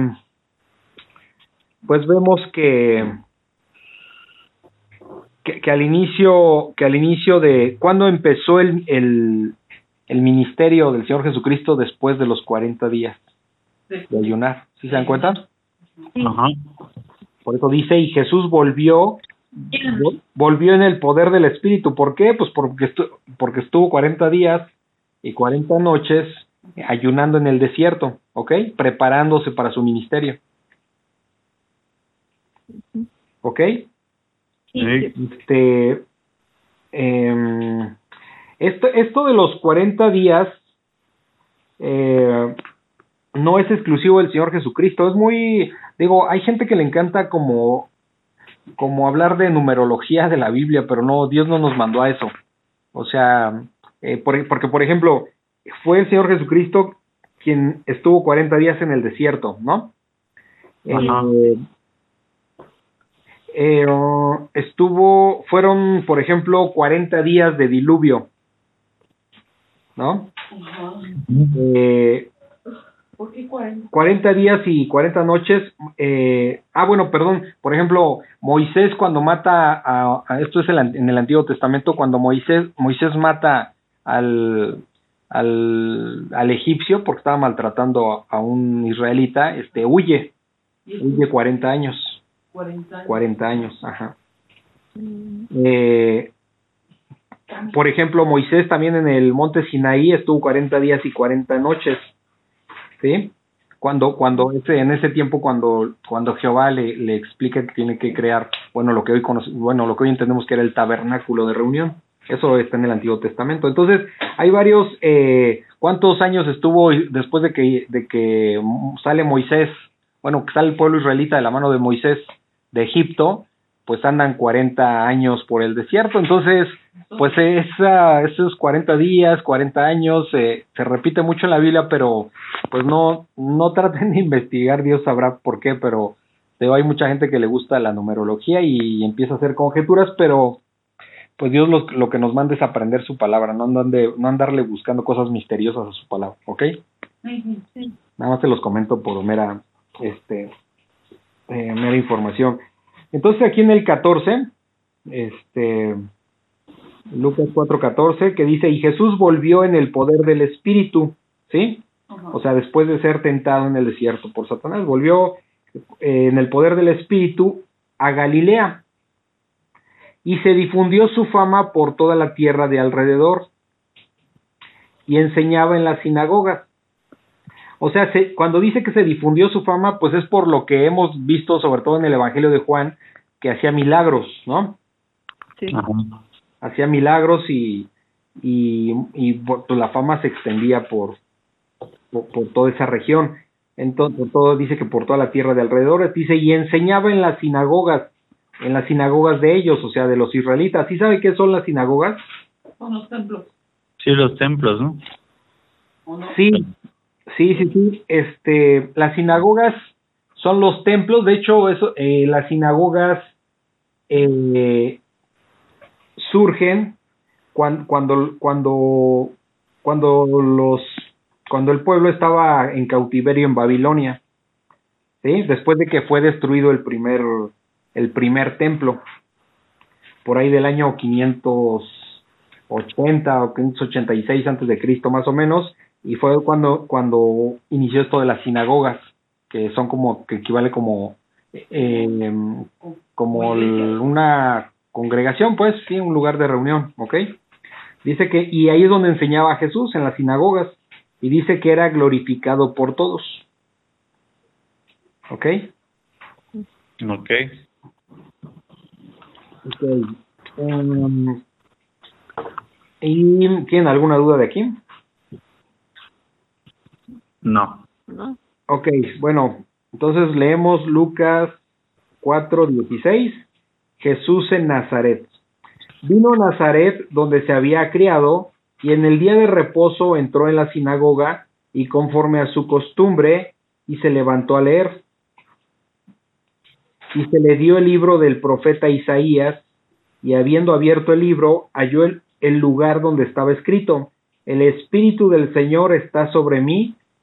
Speaker 2: pues vemos que, que, que al inicio, que al inicio de, cuando empezó el, el, el ministerio del Señor Jesucristo después de los 40 días de ayunar, ¿sí se dan cuenta?
Speaker 4: Ajá.
Speaker 2: Por eso dice, y Jesús volvió, vol- volvió en el poder del Espíritu. ¿Por qué? Pues porque, estu porque estuvo 40 días y 40 noches ayunando en el desierto, ¿ok? Preparándose para su ministerio. ¿Ok?
Speaker 4: Sí.
Speaker 2: Este, em, esto, esto de los 40 días eh, no es exclusivo del Señor Jesucristo, es muy, digo, hay gente que le encanta como, como hablar de numerología de la Biblia, pero no, Dios no nos mandó a eso. O sea, eh, por- porque por ejemplo, fue el Señor Jesucristo quien estuvo 40 días en el desierto, ¿no?
Speaker 4: Ajá.
Speaker 2: Eh, eh, estuvo, fueron, por ejemplo, 40 días de diluvio, ¿no? Eh,
Speaker 5: ¿Por qué 40?
Speaker 2: 40 días y 40 noches. Eh, ah, bueno, perdón. Por ejemplo, Moisés cuando mata a, a- esto es el en el Antiguo Testamento cuando Moisés Moisés mata al al, al egipcio porque estaba maltratando a, a un israelita, este huye, huye 40 años,
Speaker 5: 40 años.
Speaker 2: 40 años, ajá. Eh, por ejemplo, Moisés también en el monte Sinaí estuvo 40 días y 40 noches. ¿Sí? Cuando, cuando ese, en ese tiempo, cuando, cuando Jehová le, le explica que tiene que crear, bueno, lo que hoy conoce- bueno, lo que hoy entendemos que era el tabernáculo de reunión. Eso está en el Antiguo Testamento. Entonces, hay varios, eh, ¿cuántos años estuvo después de que, de que sale Moisés, bueno, que sale el pueblo israelita de la mano de Moisés de Egipto? Pues andan 40 años por el desierto. Entonces, pues esa, esos 40 días, 40 años, eh, se repite mucho en la Biblia, pero pues no, no traten de investigar, Dios sabrá por qué, pero, hay mucha gente que le gusta la numerología y empieza a hacer conjeturas, pero pues Dios lo, lo que nos manda es aprender su palabra, no, andan de- no andarle buscando cosas misteriosas a su palabra, ¿ok? Nada más te los comento por mera, este, eh, mera información. Entonces aquí en el 14, este, Lucas 4:14, que dice, y Jesús volvió en el poder del Espíritu, ¿sí? O sea, después de ser tentado en el desierto por Satanás, volvió eh, en el poder del Espíritu a Galilea y se difundió su fama por toda la tierra de alrededor y enseñaba en las sinagogas. O sea, se- cuando dice que se difundió su fama, pues es por lo que hemos visto, sobre todo en el Evangelio de Juan, que hacía milagros, ¿no?
Speaker 6: Sí.
Speaker 2: Hacía milagros y, y, y pues, la fama se extendía por, por, por toda esa región. Entonces, todo dice que por toda la tierra de alrededor, dice, y enseñaba en las sinagogas, en las sinagogas de ellos, o sea, de los israelitas. ¿Sí sabe qué son las sinagogas?
Speaker 5: Son los templos,
Speaker 4: Sí, los templos, ¿no?
Speaker 5: ¿o no?
Speaker 2: Sí, sí, sí, sí. Este, las sinagogas son los templos. De hecho, eso, eh, las sinagogas eh, surgen cuando, cuando, cuando, cuando los, cuando el pueblo estaba en cautiverio en Babilonia. ¿Sí? Después de que fue destruido el primer, el primer templo. Por ahí del año 580 o 586 antes de Cristo más o menos y fue cuando cuando inició esto de las sinagogas que son como que equivale como eh, como el- una congregación pues sí un lugar de reunión ¿ok? dice que y ahí es donde enseñaba a Jesús en las sinagogas y dice que era glorificado por todos ¿ok?
Speaker 4: Ok.
Speaker 2: Ok. Em, ¿Y tienen alguna duda de aquí?
Speaker 4: No.
Speaker 6: ¿No?
Speaker 2: Ok, bueno, entonces leemos Lucas 4:16. Jesús en Nazaret. Vino a Nazaret donde se había criado y en el día de reposo entró en la sinagoga y conforme a su costumbre y se levantó a leer. Y se le dio el libro del profeta Isaías y habiendo abierto el libro halló el, el lugar donde estaba escrito, el Espíritu del Señor está sobre mí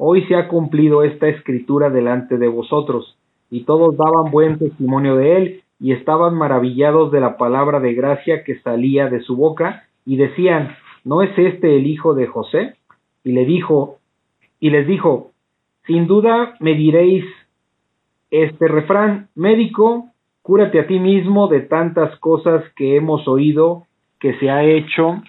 Speaker 2: Hoy se ha cumplido esta escritura delante de vosotros. Y todos daban buen testimonio de él, y estaban maravillados de la palabra de gracia que salía de su boca, y decían, ¿no es este el hijo de José? Y le dijo, y les dijo, sin duda me diréis este refrán, médico, cúrate a ti mismo de tantas cosas que hemos oído que se ha hecho,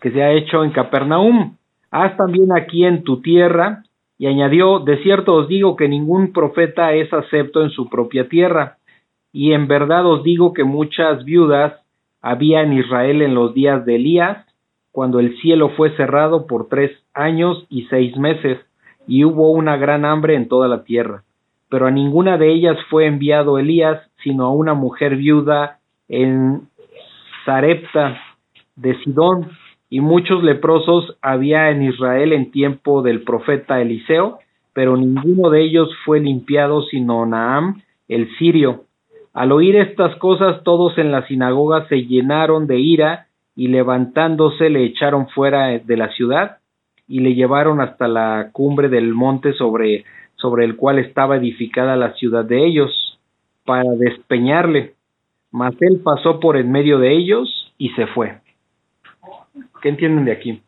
Speaker 2: que se ha hecho en Capernaum haz también aquí en tu tierra. Y añadió, de cierto os digo que ningún profeta es acepto en su propia tierra. Y en verdad os digo que muchas viudas había en Israel en los días de Elías, cuando el cielo fue cerrado por tres años y seis meses, y hubo una gran hambre en toda la tierra. Pero a ninguna de ellas fue enviado Elías, sino a una mujer viuda en Sarepta de Sidón, y muchos leprosos había en Israel en tiempo del profeta Eliseo, pero ninguno de ellos fue limpiado sino Naam, el sirio. Al oír estas cosas todos en la sinagoga se llenaron de ira y levantándose le echaron fuera de la ciudad y le llevaron hasta la cumbre del monte sobre, sobre el cual estaba edificada la ciudad de ellos, para despeñarle. Mas él pasó por en medio de ellos y se fue. ¿Qué entienden de aquí?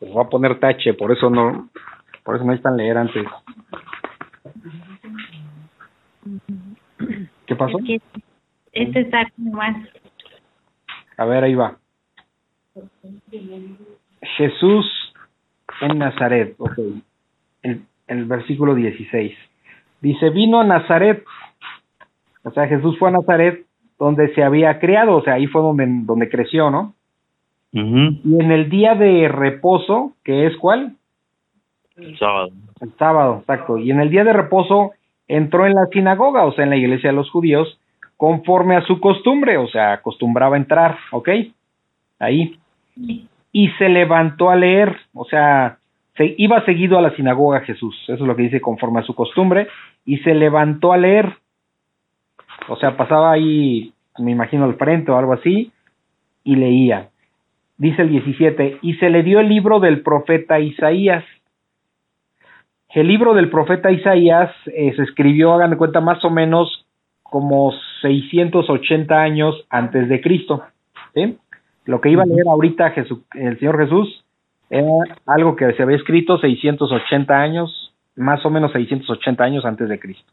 Speaker 2: Les voy a poner tache, por eso no, por eso necesitan leer antes. pasó?
Speaker 3: Es que este está más.
Speaker 2: A ver, ahí va. Jesús en Nazaret, ok. El, el versículo 16. Dice, vino a Nazaret. O sea, Jesús fue a Nazaret donde se había criado, o sea, ahí fue donde, donde creció, ¿no? Y en el día de reposo, que es cuál?
Speaker 4: El sábado.
Speaker 2: El sábado, exacto. Y en el día de reposo entró en la sinagoga, o sea, en la iglesia de los judíos, conforme a su costumbre, o sea, acostumbraba a entrar, ¿ok? Ahí. Y se levantó a leer, o sea, se iba seguido a la sinagoga Jesús, eso es lo que dice conforme a su costumbre, y se levantó a leer. O sea, pasaba ahí, me imagino, al frente o algo así, y leía. Dice el 17, y se le dio el libro del profeta Isaías. El libro del profeta Isaías eh, se escribió, hagan de cuenta, más o menos como 680 años antes de Cristo. ¿sí? Lo que iba a leer ahorita Jesús, el Señor Jesús era algo que se había escrito 680 años, más o menos 680 años antes de Cristo.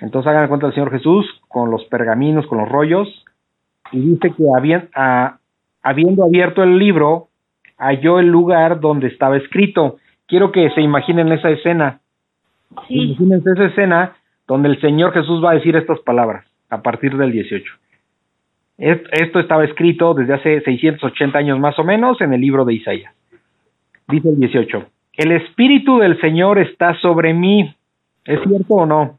Speaker 2: Entonces hagan cuenta el Señor Jesús con los pergaminos, con los rollos, y dice que habían, a- habiendo abierto el libro, halló el lugar donde estaba escrito. Quiero que se imaginen esa escena.
Speaker 3: Sí,
Speaker 2: Imagínense esa escena donde el Señor Jesús va a decir estas palabras a partir del 18. Est- Esto estaba escrito desde hace 680 años más o menos en el libro de Isaías. Dice el 18, el Espíritu del Señor está sobre mí. ¿Es cierto o no?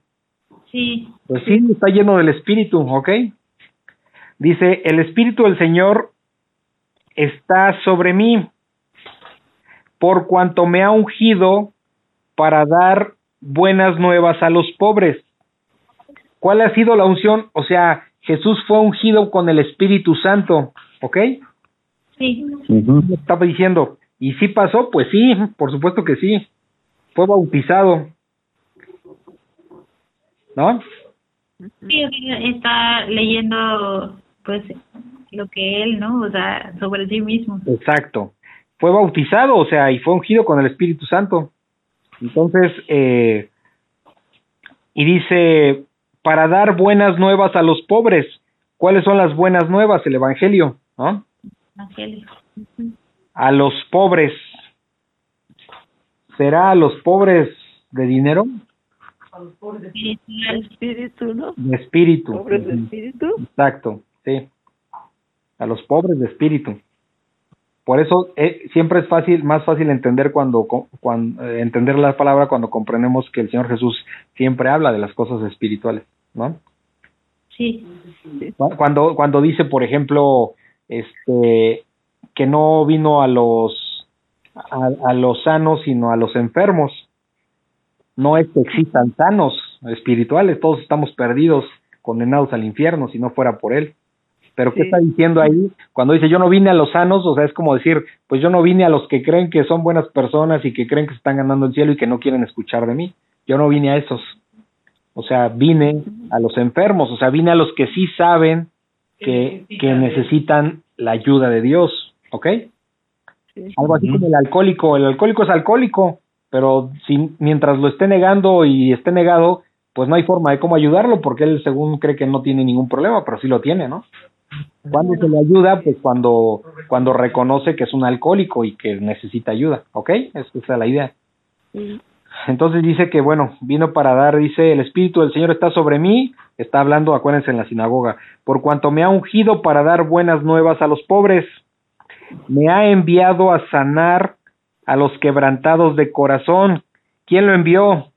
Speaker 3: sí,
Speaker 2: Pues sí, está lleno del Espíritu, ¿ok? Dice, el Espíritu del Señor está sobre mí, por cuanto me ha ungido para dar buenas nuevas a los pobres. ¿Cuál ha sido la unción? O sea, Jesús fue ungido con el Espíritu Santo, ¿ok?
Speaker 3: sí.
Speaker 2: Estaba diciendo, ¿y sí pasó? Pues sí, por supuesto que sí. Fue bautizado. ¿No?
Speaker 3: sí, está leyendo, pues, lo que él, ¿no? O sea, sobre sí mismo.
Speaker 2: Exacto. Fue bautizado, o sea, y fue ungido con el Espíritu Santo. Entonces, eh, y dice, para dar buenas nuevas a los pobres. ¿Cuáles son las buenas nuevas? El Evangelio, ¿no?
Speaker 3: Evangelio.
Speaker 2: A los pobres. ¿Será a los pobres de dinero?
Speaker 3: Espiritual.
Speaker 6: Espíritu, ¿no?
Speaker 2: De espíritu.
Speaker 6: Pobres de espíritu.
Speaker 2: Exacto, sí. A los pobres de espíritu. Por eso eh, siempre es fácil, más fácil entender cuando, cuando entender la palabra cuando comprendemos que el Señor Jesús siempre habla de las cosas espirituales, ¿no?
Speaker 3: Sí,
Speaker 2: Cu- Cuando cuando dice, por ejemplo, este que no vino a los a, a los sanos sino a los enfermos. No es que existan sanos espirituales, todos estamos perdidos, condenados al infierno si no fuera por él. Pero ¿qué está diciendo ahí? Cuando dice yo no vine a los sanos, o sea, es como decir, pues yo no vine a los que creen que son buenas personas y que creen que se están ganando el cielo y que no quieren escuchar de mí. Yo no vine a esos. O sea, vine a los enfermos, o sea, vine a los que sí saben que, que necesitan la ayuda de Dios, ¿ok?
Speaker 6: Sí.
Speaker 2: Algo así como el alcohólico. El alcohólico es alcohólico, pero si mientras lo esté negando y esté negado, pues no hay forma de cómo ayudarlo porque él según cree que no tiene ningún problema, pero sí lo tiene, ¿no? ¿Cuándo se le ayuda? Pues cuando, cuando reconoce que es un alcohólico y que necesita ayuda, ¿ok? Esa es la idea. Entonces dice que, bueno, vino para dar, dice, el Espíritu del Señor está sobre mí, está hablando, acuérdense, en la sinagoga, por cuanto me ha ungido para dar buenas nuevas a los pobres, me ha enviado a sanar a los quebrantados de corazón. ¿Quién lo envió?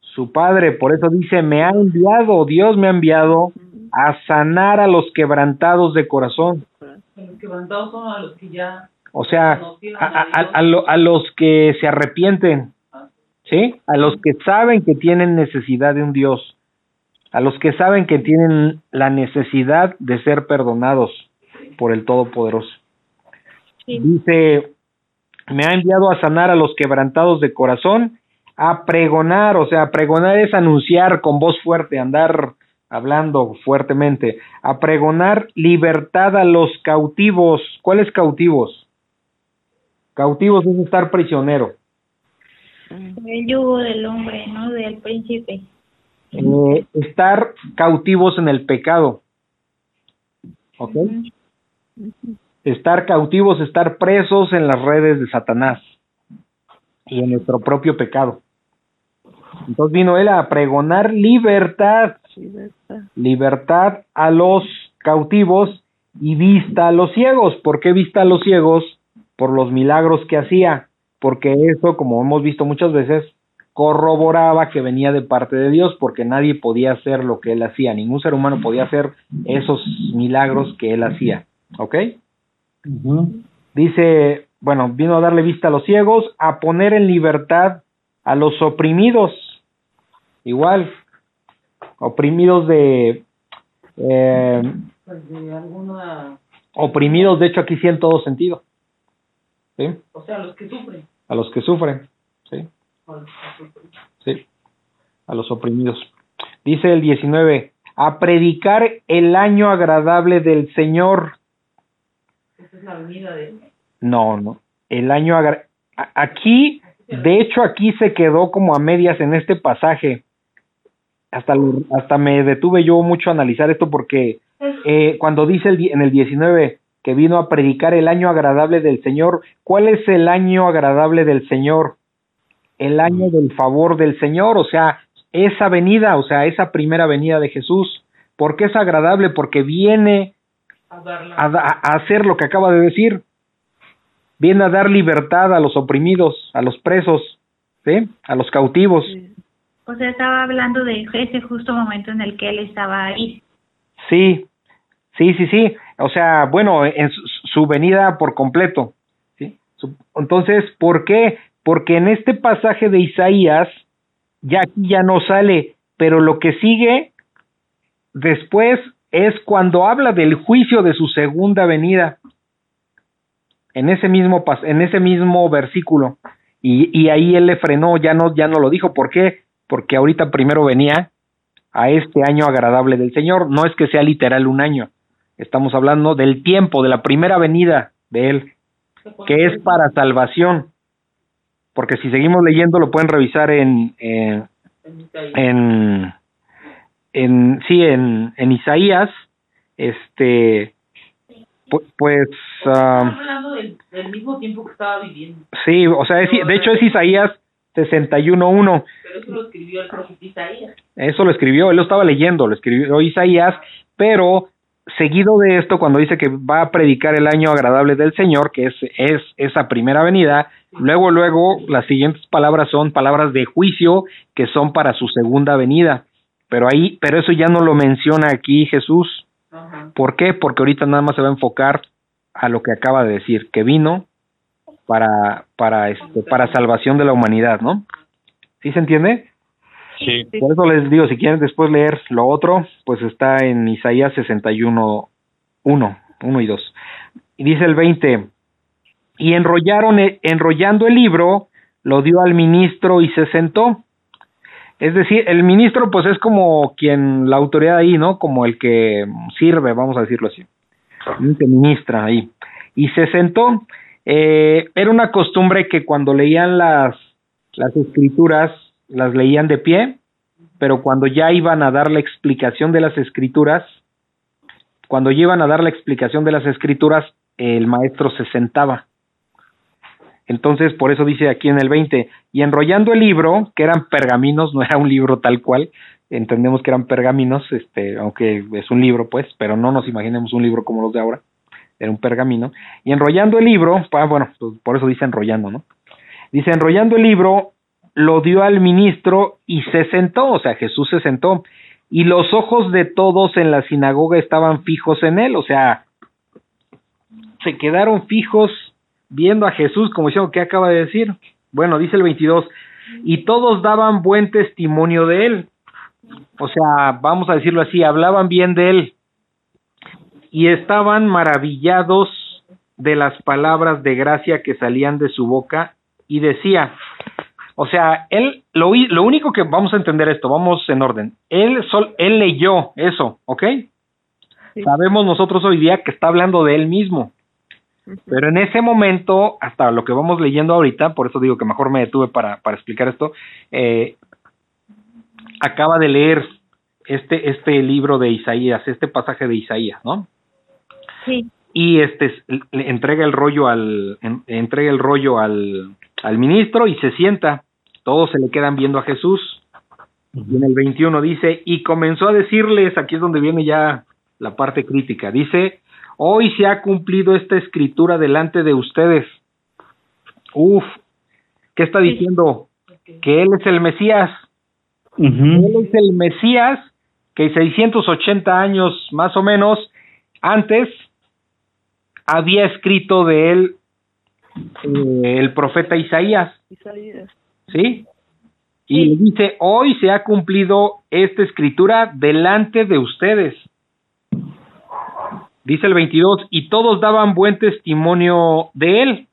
Speaker 2: Su Padre, por eso dice, me ha enviado, Dios me ha enviado a sanar a los quebrantados de corazón.
Speaker 5: Los quebrantados son a los que ya
Speaker 2: O sea, a, a- a- a lo- a los que se arrepienten, ¿sí? A los que saben que tienen necesidad de un Dios, a los que saben que tienen la necesidad de ser perdonados por el Todopoderoso.
Speaker 3: Sí.
Speaker 2: Dice, me ha enviado a sanar a los quebrantados de corazón, a pregonar, o sea, pregonar es anunciar con voz fuerte, andar hablando fuertemente, a pregonar libertad a los cautivos. ¿Cuáles cautivos? Cautivos es estar prisionero.
Speaker 3: el yugo del hombre, ¿no? Del príncipe.
Speaker 2: eh, estar cautivos en el pecado. ¿Ok? Estar cautivos, estar presos en las redes de Satanás y en nuestro propio pecado. Entonces vino él a pregonar libertad,
Speaker 6: Libertad.
Speaker 2: libertad a los cautivos y vista a los ciegos. ¿Por qué vista a los ciegos? Por los milagros que hacía, porque eso, como hemos visto muchas veces, corroboraba que venía de parte de Dios, porque nadie podía hacer lo que él hacía, ningún ser humano podía hacer esos milagros que él hacía. ¿Ok? Dice, bueno, vino a darle vista a los ciegos, a poner en libertad a los oprimidos. Igual, oprimidos de... eh,
Speaker 5: Pues de alguna,
Speaker 2: oprimidos, de hecho aquí sí en todo sentido. ¿Sí?
Speaker 5: o sea, los que sufren.
Speaker 2: A los que sufren. ¿Sí?
Speaker 5: o los que sufren.
Speaker 2: Sí. A los oprimidos. Dice el 19, a predicar el año agradable del Señor.
Speaker 5: Esa es la venida de
Speaker 2: No, no. El año agra- a- aquí, de hecho aquí se quedó como a medias en este pasaje. Hasta, lo- hasta me detuve yo mucho a analizar esto porque eh, cuando dice el, en el 19 que vino a predicar el año agradable del Señor, ¿cuál es el año agradable del Señor? El año del favor del Señor, o sea, esa venida, o sea, esa primera venida de Jesús. ¿Por qué es agradable? Porque viene
Speaker 5: a
Speaker 2: a, a hacer lo que acaba de decir. Viene a dar libertad a los oprimidos, a los presos, ¿sí? A los cautivos.
Speaker 6: Sí.
Speaker 3: O sea, estaba hablando de ese justo momento en el que él estaba ahí.
Speaker 2: Sí, sí, sí, sí. O sea, bueno, en su, su venida por completo. ¿sí? Entonces, ¿por qué? Porque en este pasaje de Isaías, ya ya no sale, pero lo que sigue después es cuando habla del juicio de su segunda venida. En ese mismo en ese mismo versículo. Y, y ahí él le frenó, ya no, ya no lo dijo. ¿Por qué? Porque ahorita primero venía a este año agradable del Señor. No es que sea literal un año. Estamos hablando del tiempo, de la primera venida de Él, que es para salvación. Porque si seguimos leyendo, lo pueden revisar en, en, en, en sí, en, en Isaías, este, pu- pues,
Speaker 5: Estamos hablando del, del mismo tiempo que estaba viviendo.
Speaker 2: sí, o sea, es- de hecho es Isaías 61.1.
Speaker 5: Pero eso lo escribió el profeta Isaías.
Speaker 2: Eso lo escribió, él lo estaba leyendo, lo escribió Isaías, pero seguido de esto, cuando dice que va a predicar el año agradable del Señor, que es, es esa primera venida, luego, luego, las siguientes palabras son palabras de juicio que son para su segunda venida. Pero ahí, pero eso ya no lo menciona aquí Jesús. ¿Por qué? Porque ahorita nada más se va a enfocar a lo que acaba de decir, que vino para, para, este, para salvación de la humanidad, ¿no? ¿Sí se entiende?
Speaker 4: Sí.
Speaker 2: Por eso les digo, si quieren después leer lo otro, pues está en Isaías 61, 1, 1 y 2. Y dice el 20, y enrollaron, e- enrollando el libro, lo dio al ministro y se sentó. Es decir, el ministro pues es como quien, la autoridad ahí, ¿no? Como el que sirve, vamos a decirlo así. El que ministra ahí. Y se sentó. Eh, era una costumbre que cuando leían las, las escrituras, las leían de pie, pero cuando ya iban a dar la explicación de las escrituras, cuando ya iban a dar la explicación de las escrituras, el maestro se sentaba. Entonces, por eso dice aquí en el 20, y enrollando el libro, que eran pergaminos, no era un libro tal cual, entendemos que eran pergaminos, este, aunque es un libro, pues, pero no nos imaginemos un libro como los de ahora, era un pergamino, y enrollando el libro, bueno, pues, por eso dice enrollando, ¿no? Dice, enrollando el libro, lo dio al ministro y se sentó, o sea, Jesús se sentó, y los ojos de todos en la sinagoga estaban fijos en él, o sea, se quedaron fijos viendo a Jesús, como diciendo, ¿qué acaba de decir? Bueno, dice el 22, y todos daban buen testimonio de él, o sea, vamos a decirlo así, hablaban bien de él, y estaban maravillados de las palabras de gracia que salían de su boca, y decía, o sea, él, lo, lo único que vamos a entender esto, vamos en orden. Él, sol, él leyó eso, ¿ok?
Speaker 6: Sí.
Speaker 2: Sabemos nosotros hoy día que está hablando de él mismo. Pero en ese momento, hasta lo que vamos leyendo ahorita, por eso digo que mejor me detuve para, para explicar esto, eh, acaba de leer este, este libro de Isaías, este pasaje de Isaías, ¿no?
Speaker 3: Sí.
Speaker 2: Y este le entrega el rollo al en- entrega el rollo al, al ministro y se sienta. Todos se le quedan viendo a Jesús. Y en el 21 dice, y comenzó a decirles, aquí es donde viene ya la parte crítica, dice, hoy se ha cumplido esta escritura delante de ustedes. Uf, ¿qué está
Speaker 3: Sí.
Speaker 2: diciendo? Que él es el Mesías. Él es el Mesías que 680 años más o menos antes había escrito de él eh, el profeta Isaías,
Speaker 6: Isaías.
Speaker 2: ¿sí? Y dice, hoy se ha cumplido esta escritura delante de ustedes. Dice el 22, y todos daban buen testimonio de él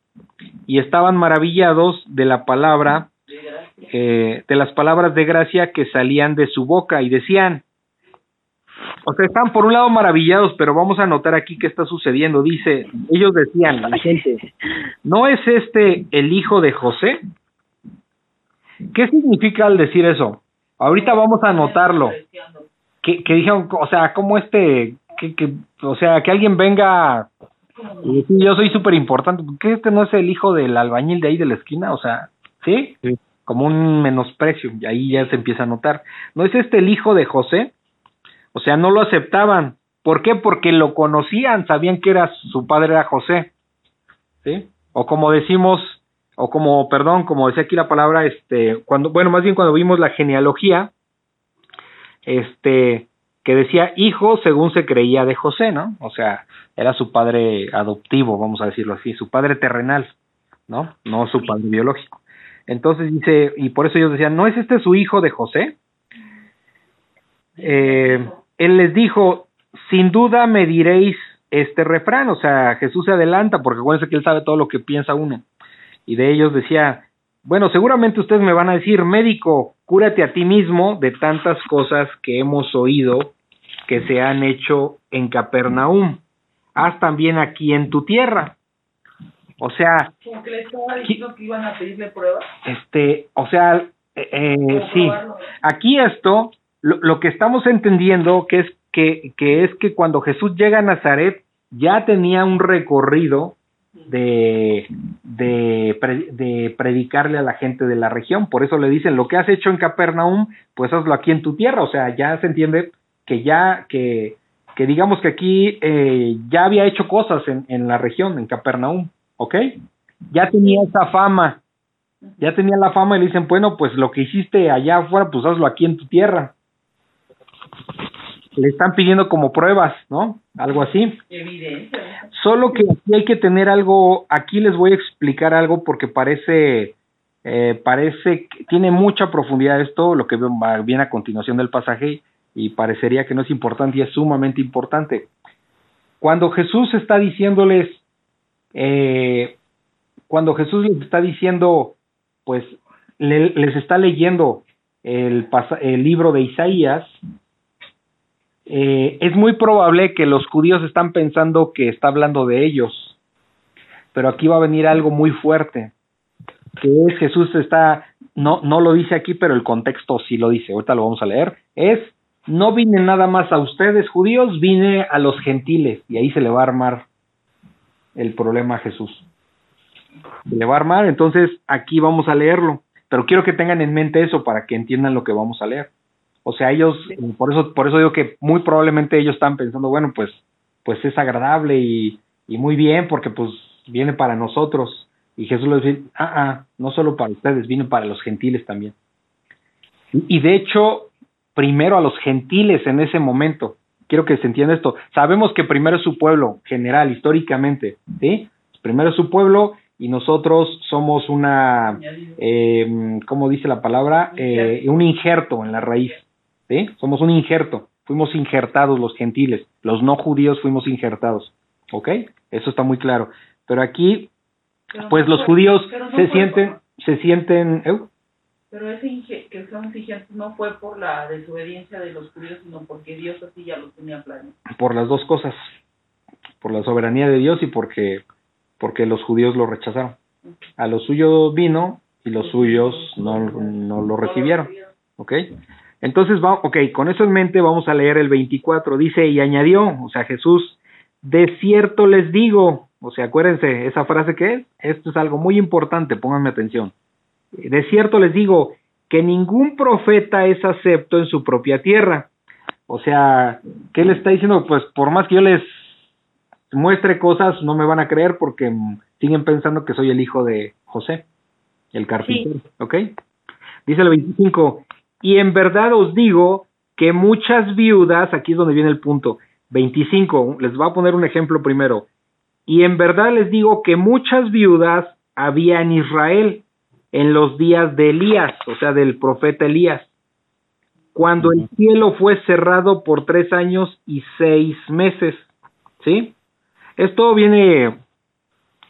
Speaker 2: y estaban maravillados de la palabra, eh, de las palabras de gracia que salían de su boca y decían, o sea, están por un lado maravillados, pero vamos a notar aquí qué está sucediendo. Dice, ellos decían, la gente, ¿no es este el hijo de José? ¿Qué significa al decir eso? Ahorita vamos a notarlo. Que, que dijeron, o sea, como este, que, que, o sea, que alguien venga y decir, yo soy súper importante, ¿qué este no es el hijo del albañil de ahí de la esquina? O sea, ¿sí?
Speaker 4: Sí.
Speaker 2: Como un menosprecio, y ahí ya se empieza a notar. ¿No es este el hijo de José? O sea, no lo aceptaban. ¿Por qué? Porque lo conocían, sabían que era su padre era José. ¿Sí? O como decimos, o como, perdón, como decía aquí la palabra, este, cuando, bueno, más bien cuando vimos la genealogía, este, que decía hijo según se creía de José, ¿no? O sea, era su padre adoptivo, vamos a decirlo así, su padre terrenal, ¿no? No su padre biológico. Entonces dice, y por eso ellos decían, ¿no es este su hijo de José? Eh, él les dijo, sin duda me diréis este refrán, o sea, Jesús se adelanta, porque acuérdense que él sabe todo lo que piensa uno. Y de ellos decía, bueno, seguramente ustedes me van a decir, médico, cúrate a ti mismo de tantas cosas que hemos oído que se han hecho en Capernaum. Haz también aquí en tu tierra. O sea,
Speaker 5: Como que le estaba diciendo que iban a pedirle pruebas.
Speaker 2: este, o sea, eh, eh,
Speaker 5: ¿Cómo
Speaker 2: sí. Aquí esto, lo, lo que estamos entendiendo que es que, que es que cuando Jesús llega a Nazaret ya tenía un recorrido de, de, de predicarle a la gente de la región. Por eso le dicen, lo que has hecho en Capernaum, pues hazlo aquí en tu tierra. O sea, ya se entiende que ya, que, que digamos que aquí eh, ya había hecho cosas en, en la región, en Capernaum, ¿ok? Ya tenía esa fama, ya tenía la fama y le dicen, bueno, pues lo que hiciste allá afuera, pues hazlo aquí en tu tierra. Le están pidiendo como pruebas, ¿no? Algo así.
Speaker 5: Evidencia. ¿no?
Speaker 2: Solo que aquí hay que tener algo, aquí les voy a explicar algo porque parece, eh, parece, que tiene mucha profundidad esto, lo que viene a continuación del pasaje, y parecería que no es importante y es sumamente importante. Cuando Jesús está diciéndoles, eh, cuando Jesús les está diciendo, pues le- les está leyendo el libro de Isaías, eh, es muy probable que los judíos están pensando que está hablando de ellos, pero aquí va a venir algo muy fuerte, que es Jesús está, no, no lo dice aquí, pero el contexto sí lo dice, ahorita lo vamos a leer, es, no vine nada más a ustedes judíos, vine a los gentiles, y ahí se le va a armar el problema a Jesús. Se le va a armar, entonces aquí vamos a leerlo, pero quiero que tengan en mente eso para que entiendan lo que vamos a leer. O sea, ellos, por eso, por eso digo que muy probablemente ellos están pensando, bueno, pues, pues es agradable y, y muy bien porque pues viene para nosotros. Y Jesús les dice, ah, ah, no solo para ustedes, viene para los gentiles también. Y, de hecho, primero a los gentiles en ese momento. Quiero que se entienda esto. Sabemos que primero es su pueblo, general, históricamente, ¿sí? Primero es su pueblo y nosotros somos una, eh, ¿cómo dice la palabra? Eh, un injerto en la raíz, ¿sí? Somos un injerto, fuimos injertados los gentiles, los no judíos fuimos injertados, ¿ok? Eso está muy claro. Pero aquí,
Speaker 5: Pero
Speaker 2: pues
Speaker 5: no
Speaker 2: los
Speaker 5: fue-
Speaker 2: judíos
Speaker 5: no
Speaker 2: se sienten,
Speaker 5: por-
Speaker 2: se sienten, ¿eh?
Speaker 5: Pero ese que son injertos no fue por la desobediencia de los judíos, sino porque Dios así ya los tenía planeado.
Speaker 2: por las dos cosas, por la soberanía de Dios y porque, porque los judíos lo rechazaron. A los suyos vino y los suyos no, no lo recibieron. ¿ok? Entonces, va, ok, con eso en mente vamos a leer el 24. Dice, y añadió, o sea, Jesús, de cierto les digo, o sea, acuérdense, esa frase que es, esto es algo muy importante, pónganme atención. De cierto les digo que ningún profeta es acepto en su propia tierra. O sea, ¿qué le está diciendo? Pues por más que yo les muestre cosas, no me van a creer porque siguen pensando que soy el hijo de José, el carpintero, ¿ok? Dice el 25, y en verdad os digo que muchas viudas, aquí es donde viene el punto, 25, les voy a poner un ejemplo primero, y en verdad les digo que muchas viudas había en Israel en los días de Elías, o sea, del profeta Elías, cuando el cielo fue cerrado por tres años y seis meses, ¿sí? Esto viene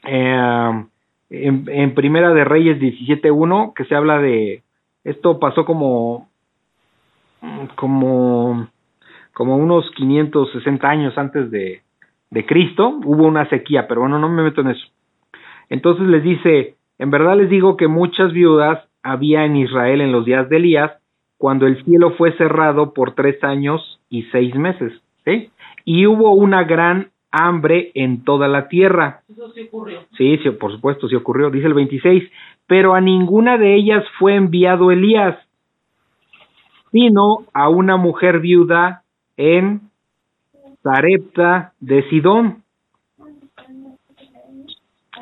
Speaker 2: eh, en, en, Primera de Reyes 17.1, que se habla de, esto pasó como, como, como unos 560 años antes de, de Cristo, hubo una sequía, pero bueno, no me meto en eso. Entonces les dice, en verdad les digo que muchas viudas había en Israel en los días de Elías, cuando el cielo fue cerrado por tres años y seis meses, ¿sí? Y hubo una gran hambre en toda la tierra.
Speaker 5: Eso sí ocurrió.
Speaker 2: Sí, sí, por supuesto, sí ocurrió, dice el 26, pero a ninguna de ellas fue enviado Elías, sino a una mujer viuda en Zarepta de Sidón.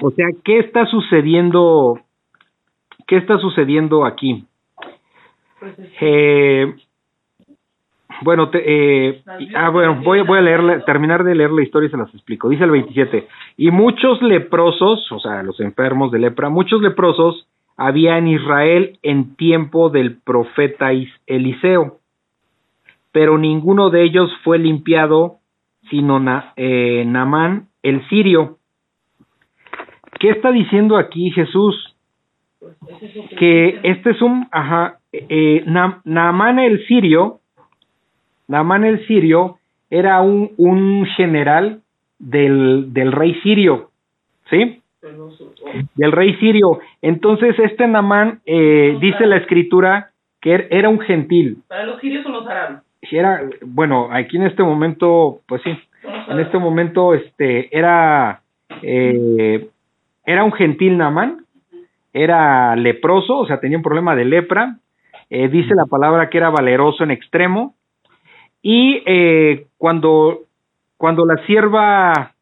Speaker 2: O sea, ¿qué está sucediendo? ¿Qué está sucediendo aquí? Eh, bueno, te, eh, ah, bueno, voy, voy a leer, terminar de leer la historia y se las explico. Dice el 27. Y muchos leprosos, o sea, los enfermos de lepra, muchos leprosos había en Israel en tiempo del profeta Eliseo, pero ninguno de ellos fue limpiado sino Na, eh, Namán el sirio. ¿Qué está diciendo aquí Jesús? Que este es un, ajá, eh, Naamán el sirio, Naamán el sirio era un, un general del, del rey sirio, ¿sí? Del rey sirio. Entonces este Naamán, eh, dice la escritura, que er, era un gentil.
Speaker 5: Para los sirios son los árabes.
Speaker 2: Era, bueno, aquí en este momento, pues sí, en este momento, este, era, eh, era un gentil Naamán, era leproso, o sea, tenía un problema de lepra, eh, dice la palabra que era valeroso en extremo, y eh, cuando, cuando la sierva,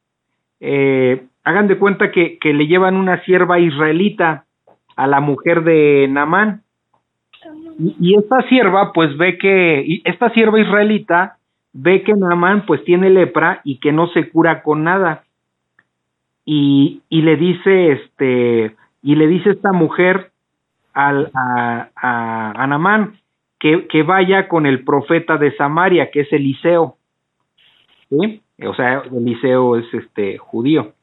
Speaker 2: eh, hagan de cuenta que, que, le llevan una sierva israelita a la mujer de Naamán, y, esta sierva pues ve que, esta sierva israelita ve que Naamán pues tiene lepra y que no se cura con nada, y, y le dice, este, y le dice esta mujer al, a, a, a Namán que, vaya con el profeta de Samaria, que es Eliseo. ¿Sí? O sea, Eliseo es este judío.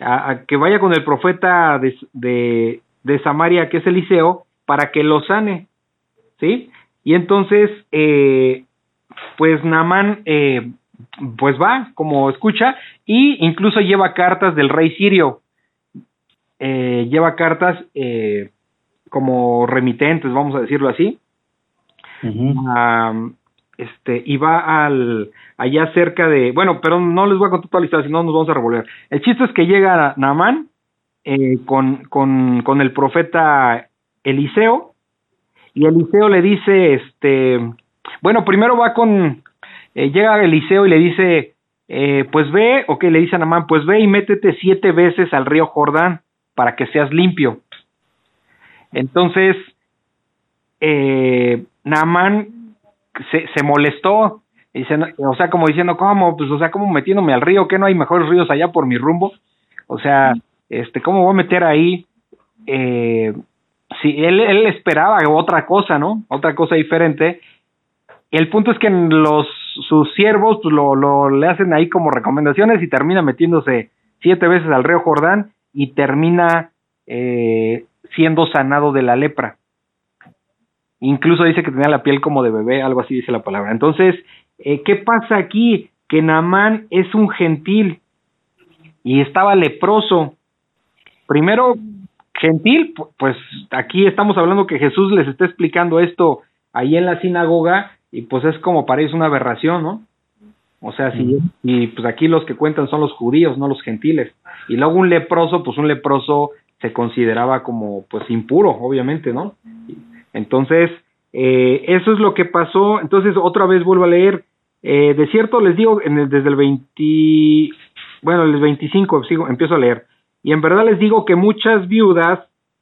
Speaker 2: A, que vaya con el profeta de, de, Samaria, que es Eliseo, para que lo sane. ¿Sí? Y entonces, eh, pues Namán, eh, pues va, como escucha, y incluso lleva cartas del rey sirio. Eh, lleva cartas como remitentes, vamos a decirlo así. Este, y va al, allá cerca de, bueno, pero no les voy a contar toda la historia, si no nos vamos a revolver. El chiste es que llega Naamán eh, con, con, con el profeta Eliseo, y Eliseo le dice, este, bueno, primero va con, eh, llega Eliseo y le dice, eh, pues ve, ok, le dice a Naamán, pues ve y métete siete veces al río Jordán para que seas limpio. Entonces, eh, se, molestó, o sea, como diciendo, ¿cómo? Pues, o sea, ¿cómo metiéndome al río? que no hay mejores ríos allá por mi rumbo? O sea, este, ¿cómo voy a meter ahí? Eh, él, esperaba otra cosa, ¿no? Otra cosa diferente. El punto es que los sus siervos pues, lo, lo le hacen ahí como recomendaciones y termina metiéndose siete veces al río Jordán y termina eh, siendo sanado de la lepra. Incluso dice que tenía la piel como de bebé, algo así dice la palabra. Entonces, eh, ¿qué pasa aquí? Que Naamán es un gentil y estaba leproso. Primero, gentil, pues aquí estamos hablando que Jesús les está explicando esto ahí en la sinagoga y pues es como para ellos una aberración, ¿no? O sea, si, y pues aquí los que cuentan son los judíos, no los gentiles. Y luego un leproso, pues un leproso se consideraba como pues impuro, obviamente, ¿no? Entonces, eh, eso es lo que pasó. Entonces, otra vez vuelvo a leer. Eh, de cierto, les digo, en el, desde el 20, bueno, el 25, sigo, empiezo a leer. Y en verdad les digo que muchas viudas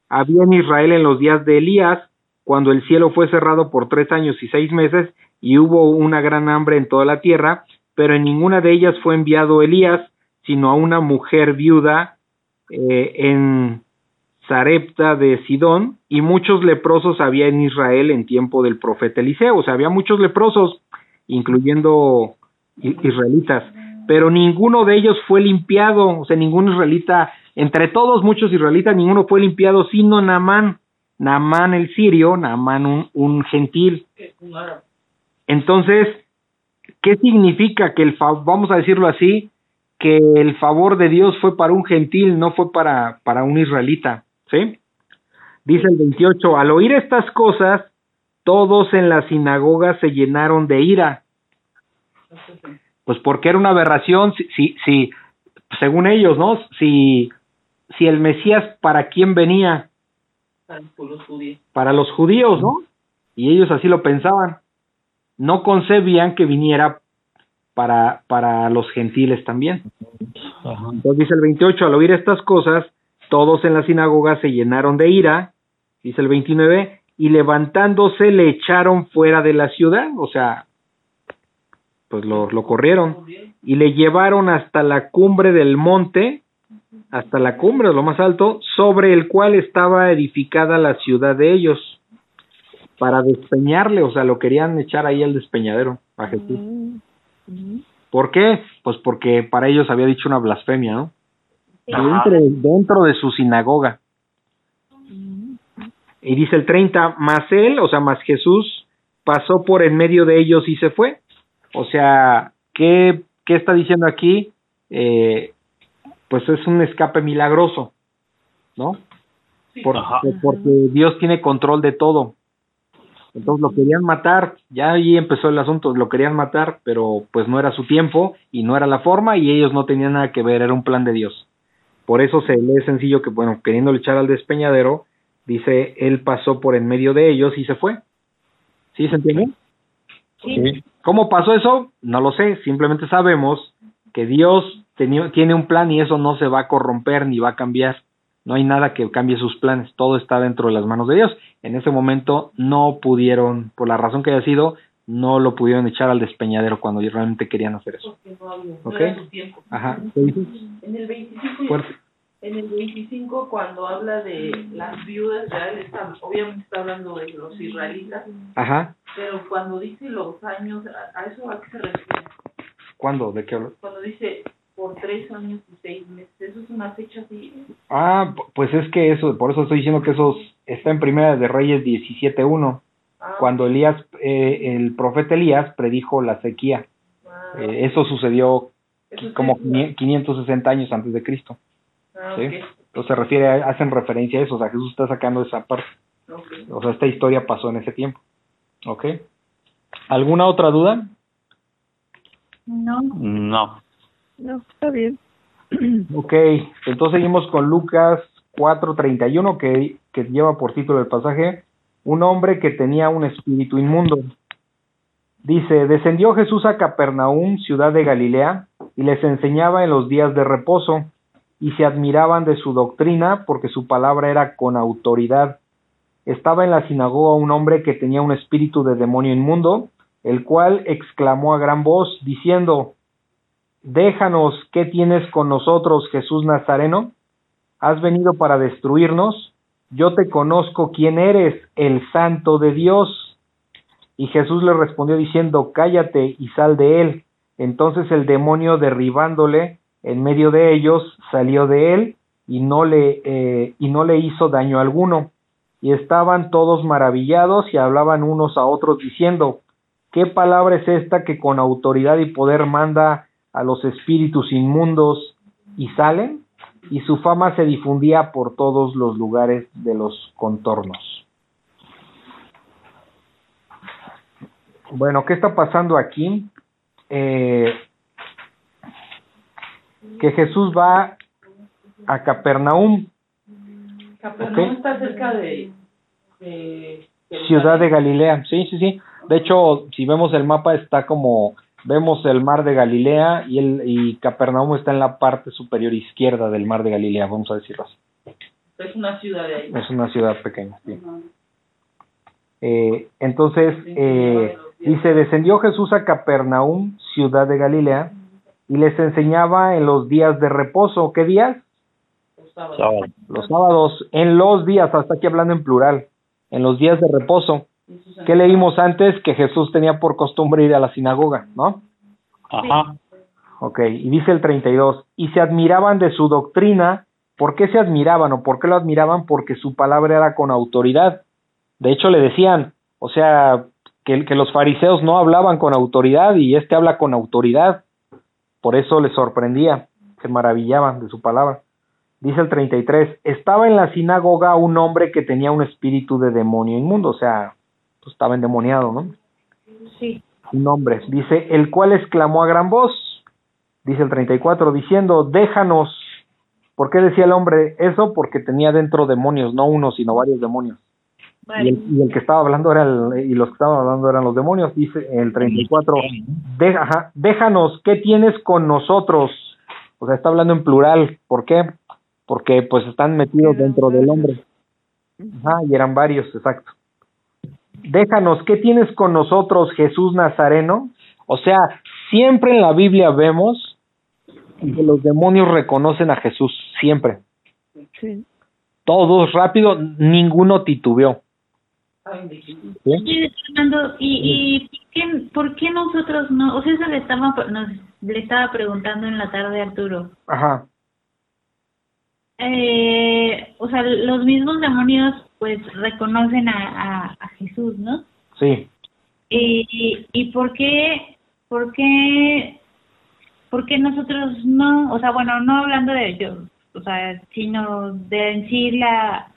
Speaker 2: había en Israel en los días de Elías, cuando el cielo fue cerrado por tres años y seis meses, y hubo una gran hambre en toda la tierra, pero en ninguna de ellas fue enviado Elías, sino a una mujer viuda eh, en Sarepta de Sidón, y muchos leprosos había en Israel en tiempo del profeta Eliseo, o sea, había muchos leprosos, incluyendo israelitas, pero ninguno de ellos fue limpiado, o sea, ningún israelita, entre todos muchos israelitas, ninguno fue limpiado, sino Naamán, Naamán el sirio, Naamán un, un gentil. Entonces, ¿qué significa que el vamos a decirlo así, que el favor de Dios fue para un gentil, no fue para, para un israelita? ¿Sí? Dice el 28, al oír estas cosas, todos en la sinagoga se llenaron de ira. Pues porque era una aberración, si, si, si según ellos, ¿no? Si, si el Mesías, ¿para quién venía?
Speaker 5: los judíos.
Speaker 2: Para los judíos, ¿no? Y ellos así lo pensaban. No concebían que viniera para, para los gentiles también. Entonces dice el 28, al oír estas cosas, todos en la sinagoga se llenaron de ira, dice el 29, y levantándose le echaron fuera de la ciudad, o sea, pues lo, lo corrieron, y le llevaron hasta la cumbre del monte, hasta la cumbre, lo más alto, sobre el cual estaba edificada la ciudad de ellos, para despeñarle, o sea, lo querían echar ahí al despeñadero a Jesús. ¿Por qué? Pues porque para ellos había dicho una blasfemia, ¿no? Dentro, dentro de su sinagoga. Y dice el 30, más él, o sea, más Jesús, pasó por en medio de ellos y se fue. O sea, ¿qué, qué está diciendo aquí? Eh, pues es un escape milagroso, ¿no? Por, porque Dios tiene control de todo. Entonces lo querían matar, ya ahí empezó el asunto, lo querían matar, pero pues no era su tiempo y no era la forma y ellos no tenían nada que ver, era un plan de Dios. Por eso se lee sencillo que, bueno, queriendo echar al despeñadero, dice, él pasó por en medio de ellos y se fue. ¿Sí se entiende?
Speaker 3: Sí.
Speaker 2: ¿Cómo pasó eso? No lo sé, simplemente sabemos que Dios tiene un plan y eso no se va a corromper ni va a cambiar. No hay nada que cambie sus planes, todo está dentro de las manos de Dios. En ese momento no pudieron, por la razón que haya sido, no lo pudieron echar al despeñadero cuando realmente querían hacer eso.
Speaker 5: Porque no había, no
Speaker 2: ¿Ok?
Speaker 5: era su tiempo.
Speaker 2: Ajá.
Speaker 5: En el 25,
Speaker 2: Fuerte.
Speaker 5: En el 25 cuando habla de las viudas, ya él está, obviamente está hablando de los israelitas,
Speaker 2: Ajá.
Speaker 5: pero cuando dice los años, ¿a, eso a qué se refiere?
Speaker 2: ¿Cuándo? ¿De qué hablo?
Speaker 5: Cuando dice por tres años y seis meses, eso es una fecha así.
Speaker 2: Ah, pu- pues es que eso, por eso estoy diciendo que eso está en Primera de Reyes 17.1,
Speaker 5: Ah,
Speaker 2: cuando Elías, eh, el profeta Elías predijo la sequía.
Speaker 5: ah,
Speaker 2: Eh, eso sucedió
Speaker 5: eso es
Speaker 2: como
Speaker 5: que-
Speaker 2: 560 años antes de Cristo.
Speaker 5: Ah,
Speaker 2: ¿sí? Entonces se refiere, a- hacen referencia a eso, o sea, Jesús está sacando esa parte. O sea, esta historia pasó en ese tiempo. ¿Ok? ¿Alguna otra duda?
Speaker 3: No.
Speaker 4: No.
Speaker 6: No, está bien.
Speaker 2: Ok, entonces seguimos con Lucas 4:31 que, que lleva por título el pasaje, un hombre que tenía un espíritu inmundo. Dice, descendió Jesús a Capernaum, ciudad de Galilea, y les enseñaba en los días de reposo, y se admiraban de su doctrina porque su palabra era con autoridad. Estaba en la sinagoga un hombre que tenía un espíritu de demonio inmundo, el cual exclamó a gran voz, diciendo, Déjanos, ¿qué tienes con nosotros, Jesús Nazareno? ¿Has venido para destruirnos? Yo te conozco quién eres, el santo de Dios. Y Jesús le respondió diciendo, Cállate y sal de él. Entonces el demonio derribándole en medio de ellos salió de él y no le, eh, y no le hizo daño alguno. Y estaban todos maravillados y hablaban unos a otros diciendo, ¿qué palabra es esta que con autoridad y poder manda a los espíritus inmundos y salen? Y su fama se difundía por todos los lugares de los contornos. Bueno, ¿qué está pasando aquí? Eh, que Jesús va a Capernaum,
Speaker 5: Capernaum está cerca de, de
Speaker 2: ciudad de Galilea. Sí, sí, sí. De hecho, si vemos el mapa, está como vemos el mar de Galilea y el y Capernaum está en la parte superior izquierda del mar de Galilea, vamos a decirlo así.
Speaker 5: Es una ciudad de ahí.
Speaker 2: Es una ciudad pequeña. sí. Eh, entonces, eh, dice, descendió Jesús a Capernaum, ciudad de Galilea, y les enseñaba en los días de reposo. ¿Qué días?
Speaker 5: Los sábados.
Speaker 4: Sábado.
Speaker 2: Los sábados, en los días, hasta aquí hablando en plural, en los días de reposo. ¿Qué leímos antes? Que Jesús tenía por costumbre ir a la sinagoga, ¿no?
Speaker 4: Ajá.
Speaker 2: Ok, y dice el 32, y se admiraban de su doctrina. ¿Por qué se admiraban o por qué lo admiraban? Porque su palabra era con autoridad. De hecho, le decían, o sea, que, que los fariseos no hablaban con autoridad y este habla con autoridad. Por eso les sorprendía, se maravillaban de su palabra. Dice el 33, estaba en la sinagoga un hombre que tenía un espíritu de demonio inmundo, o sea, pues estaba endemoniado, ¿no?
Speaker 3: Sí.
Speaker 2: un hombre, dice, el cual exclamó a gran voz, dice el 34, diciendo, déjanos. ¿Por qué decía el hombre eso? Porque tenía dentro demonios, no uno, sino varios demonios. Y
Speaker 3: Vale.
Speaker 2: el, y el que estaba hablando era el, y los que estaban hablando eran los demonios, dice el 34, "De- ajá, déjanos, ¿qué tienes con nosotros? O sea, está hablando en plural, ¿por qué? Porque pues están metidos dentro del hombre. Ajá, y eran varios, exacto. Déjanos, ¿qué tienes con nosotros, Jesús Nazareno? O sea, siempre en la Biblia vemos que los demonios reconocen a Jesús, siempre.
Speaker 6: Sí.
Speaker 2: Todos rápido, ninguno titubeó. ¿Sí?
Speaker 3: Fernando, ¿y, y por, qué, por qué nosotros no? O sea, eso le estaba, nos, le estaba preguntando en la tarde a Arturo.
Speaker 2: Ajá.
Speaker 3: Eh, o sea, los mismos demonios pues reconocen a, a, a Jesús, ¿no?
Speaker 2: Sí.
Speaker 3: ¿Y, y por qué, por qué, por qué nosotros no? O sea, bueno, no hablando de yo, o sea, sino de en sí la,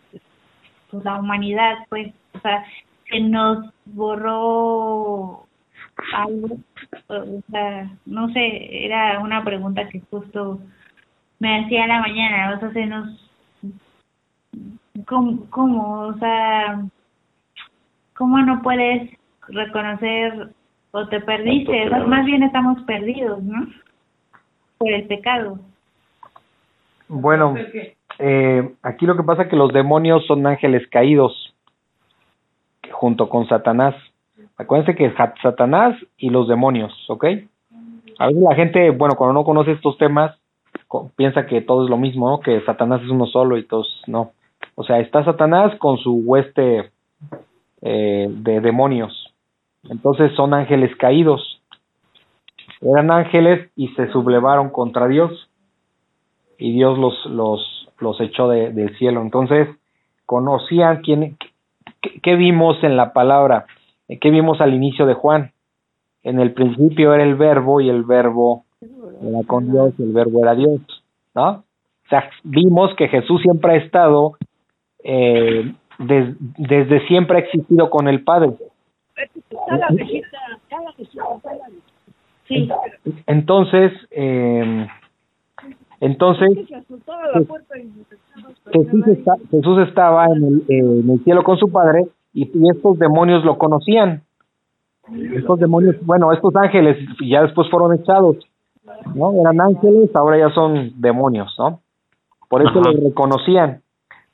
Speaker 3: pues, la humanidad, pues, o sea, se nos borró algo, o sea, no sé, era una pregunta que justo me hacía a la mañana, o sea, se nos, ¿cómo, cómo? o sea, ¿cómo no puedes reconocer o te perdiste? O sea, más bien estamos perdidos, ¿no? Por el pecado.
Speaker 2: Bueno, eh, aquí lo que pasa es que los demonios son ángeles caídos junto con Satanás. Acuérdense que Satanás y los demonios, ¿ok? A veces la gente, bueno, cuando no conoce estos temas, piensa que todo es lo mismo, ¿no? Que Satanás es uno solo y todos no. O sea, está Satanás con su hueste eh, de demonios. Entonces son ángeles caídos. Eran ángeles y se sublevaron contra Dios y Dios los, los, los echó de- del cielo. Entonces, conocían quién, qué, qué vimos en la palabra, Eh, qué vimos al inicio de Juan. En el principio era el verbo y el verbo era con Dios y el verbo era Dios, ¿no? O sea, vimos que Jesús siempre ha estado, eh, des- desde siempre ha existido con el Padre.
Speaker 3: Sí,
Speaker 2: Entonces, eh, entonces Jesús, está- Jesús estaba en el, eh, en el cielo con su padre y, y estos demonios lo conocían. Estos demonios, bueno, estos ángeles ya después fueron echados, ¿no? Eran ángeles, ahora ya son demonios, ¿no? Por eso
Speaker 4: Ajá.
Speaker 2: lo reconocían.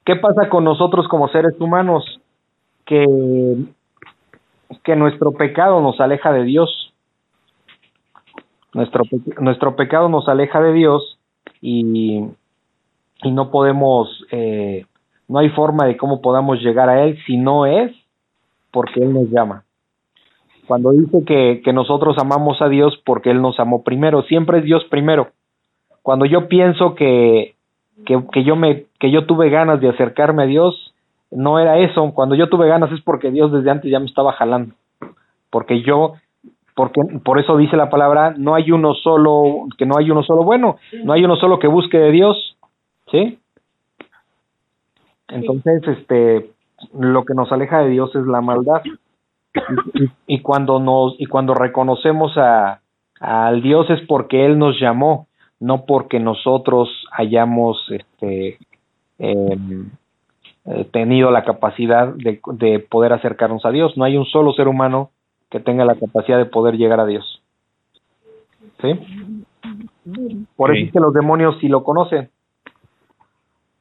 Speaker 2: ¿Qué pasa con nosotros como seres humanos? Que, que nuestro pecado nos aleja de Dios. Nuestro, nuestro pecado nos aleja de Dios y, y no podemos, eh, no hay forma de cómo podamos llegar a Él si no es porque Él nos llama. Cuando dice que, que nosotros amamos a Dios porque Él nos amó primero, siempre es Dios primero. Cuando yo pienso que, que, que yo me, que yo tuve ganas de acercarme a Dios, no era eso. Cuando yo tuve ganas es porque Dios desde antes ya me estaba jalando. Porque yo, porque por eso dice la palabra, no hay uno solo, que no hay uno solo bueno, no hay uno solo que busque de Dios, ¿sí? Entonces, este, lo que nos aleja de Dios es la maldad. Y, cuando nos y cuando reconocemos a al Dios es porque él nos llamó, no porque nosotros hayamos este em, eh, tenido la capacidad de, de poder acercarnos a Dios. No hay un solo ser humano que tenga la capacidad de poder llegar a Dios. ¿Sí? Por eso es que los demonios sí lo conocen.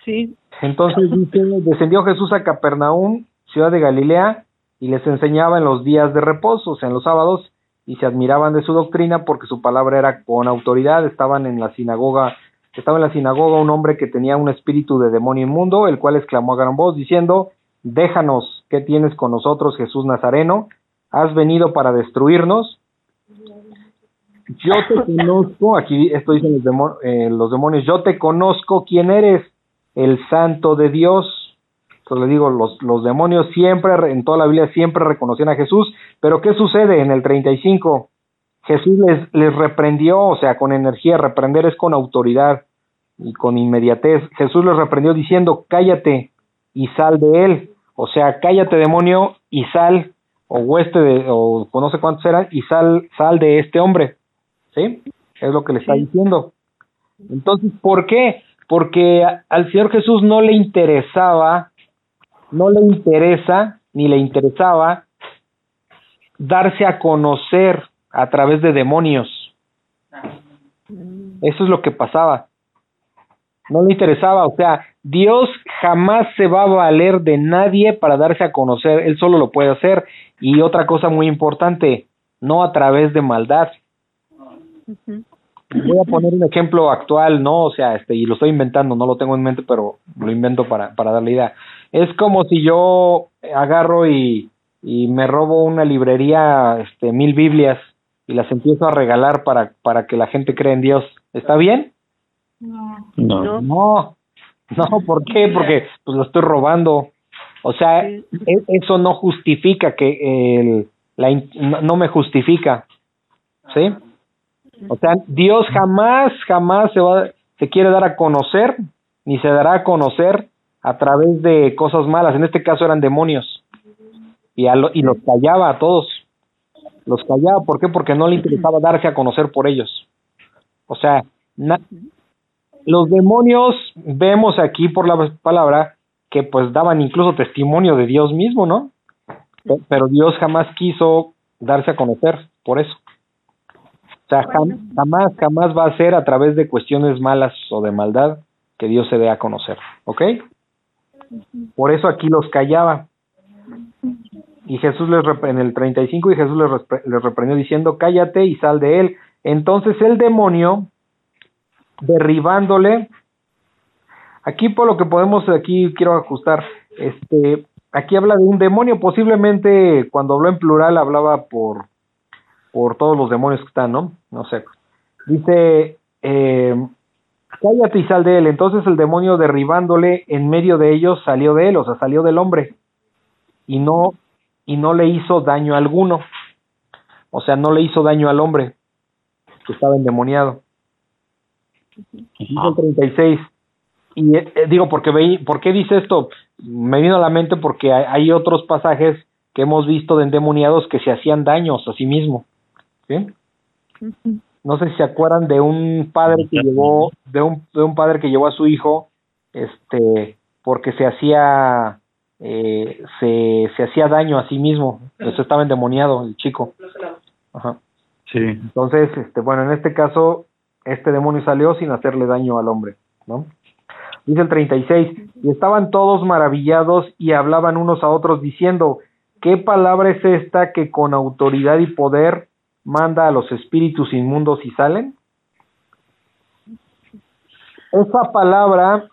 Speaker 6: Sí,
Speaker 2: Entonces dice, descendió Jesús a Capernaum, ciudad de Galilea, y les enseñaba en los días de reposo, o sea, en los sábados, y se admiraban de su doctrina porque su palabra era con autoridad. Estaban en la sinagoga, estaba en la sinagoga un hombre que tenía un espíritu de demonio inmundo, el cual exclamó a gran voz diciendo, déjanos, ¿qué tienes con nosotros, Jesús Nazareno? ¿Has venido para destruirnos? Yo te conozco, aquí esto dicen los, eh, los demonios, yo te conozco quién eres, el santo de Dios. Entonces le digo, los, los demonios siempre, en toda la Biblia siempre reconocían a Jesús, pero ¿qué sucede en el 35? Jesús les, les reprendió, o sea, con energía, reprender es con autoridad y con inmediatez. Jesús les reprendió diciendo, cállate y sal de él. O sea, cállate demonio y sal, o hueste de, o no sé cuántos eran, y sal, sal de este hombre. ¿Sí? Es lo que le está diciendo. Entonces, ¿por qué? Porque a- al Señor Jesús no le interesaba, no le interesa, ni le interesaba darse a conocer a través de demonios. Eso es lo que pasaba. No le interesaba, o sea, Dios jamás se va a valer de nadie para darse a conocer, Él solo lo puede hacer. Y otra cosa muy importante, no a través de maldad. Voy a poner un ejemplo actual, ¿no? O sea, este, y lo estoy inventando, no lo tengo en mente, pero lo invento para, para darle idea. Es como si yo agarro y, y me robo una librería, este, mil Biblias, y las empiezo a regalar para, para que la gente cree en Dios. ¿Está bien?
Speaker 3: No.
Speaker 4: No.
Speaker 6: No.
Speaker 2: No, ¿por qué? Porque pues lo estoy robando. O sea,
Speaker 6: Sí.
Speaker 2: e- eso no justifica que el, la, no me justifica, ¿sí? O sea, Dios jamás, jamás se va, se quiere dar a conocer, ni se dará a conocer a través de cosas malas. En este caso eran demonios. Y, a lo- y los callaba a todos. Los callaba, ¿por qué? Porque no le interesaba darse a conocer por ellos. O sea, na- los demonios vemos aquí por la palabra que pues daban incluso testimonio de Dios mismo, ¿no? Pe- Pero Dios jamás quiso darse a conocer por eso. O sea, jam- jamás, jamás va a ser a través de cuestiones malas o de maldad que Dios se dé a conocer, ¿ok? Por eso aquí los callaba. Y Jesús les en el 35 y Jesús les, repre- les reprendió diciendo, cállate y sal de él. Entonces el demonio, derribándole, aquí por lo que podemos, aquí quiero ajustar, este, aquí habla de un demonio, posiblemente cuando habló en plural hablaba por, por todos los demonios que están, ¿no? No sé. Dice, eh, cállate y sal de él. Entonces el demonio derribándole en medio de ellos salió de él, o sea, salió del hombre y no y no le hizo daño alguno. O sea, no le hizo daño al hombre que estaba endemoniado. El 36. Y eh, eh, digo, porque veí, ¿por qué dice esto? Me vino a la mente porque hay, hay otros pasajes que hemos visto de endemoniados que se hacían daños a sí mismo. ¿sí? no sé si se acuerdan de un padre que llevó de un, de un padre que llevó a su hijo este porque se hacía eh, se, se hacía daño a sí mismo eso estaba endemoniado el chico Ajá.
Speaker 4: Sí.
Speaker 2: entonces este bueno en este caso este demonio salió sin hacerle daño al hombre no dice el 36 y estaban todos maravillados y hablaban unos a otros diciendo qué palabra es esta que con autoridad y poder manda a los espíritus inmundos y salen esa palabra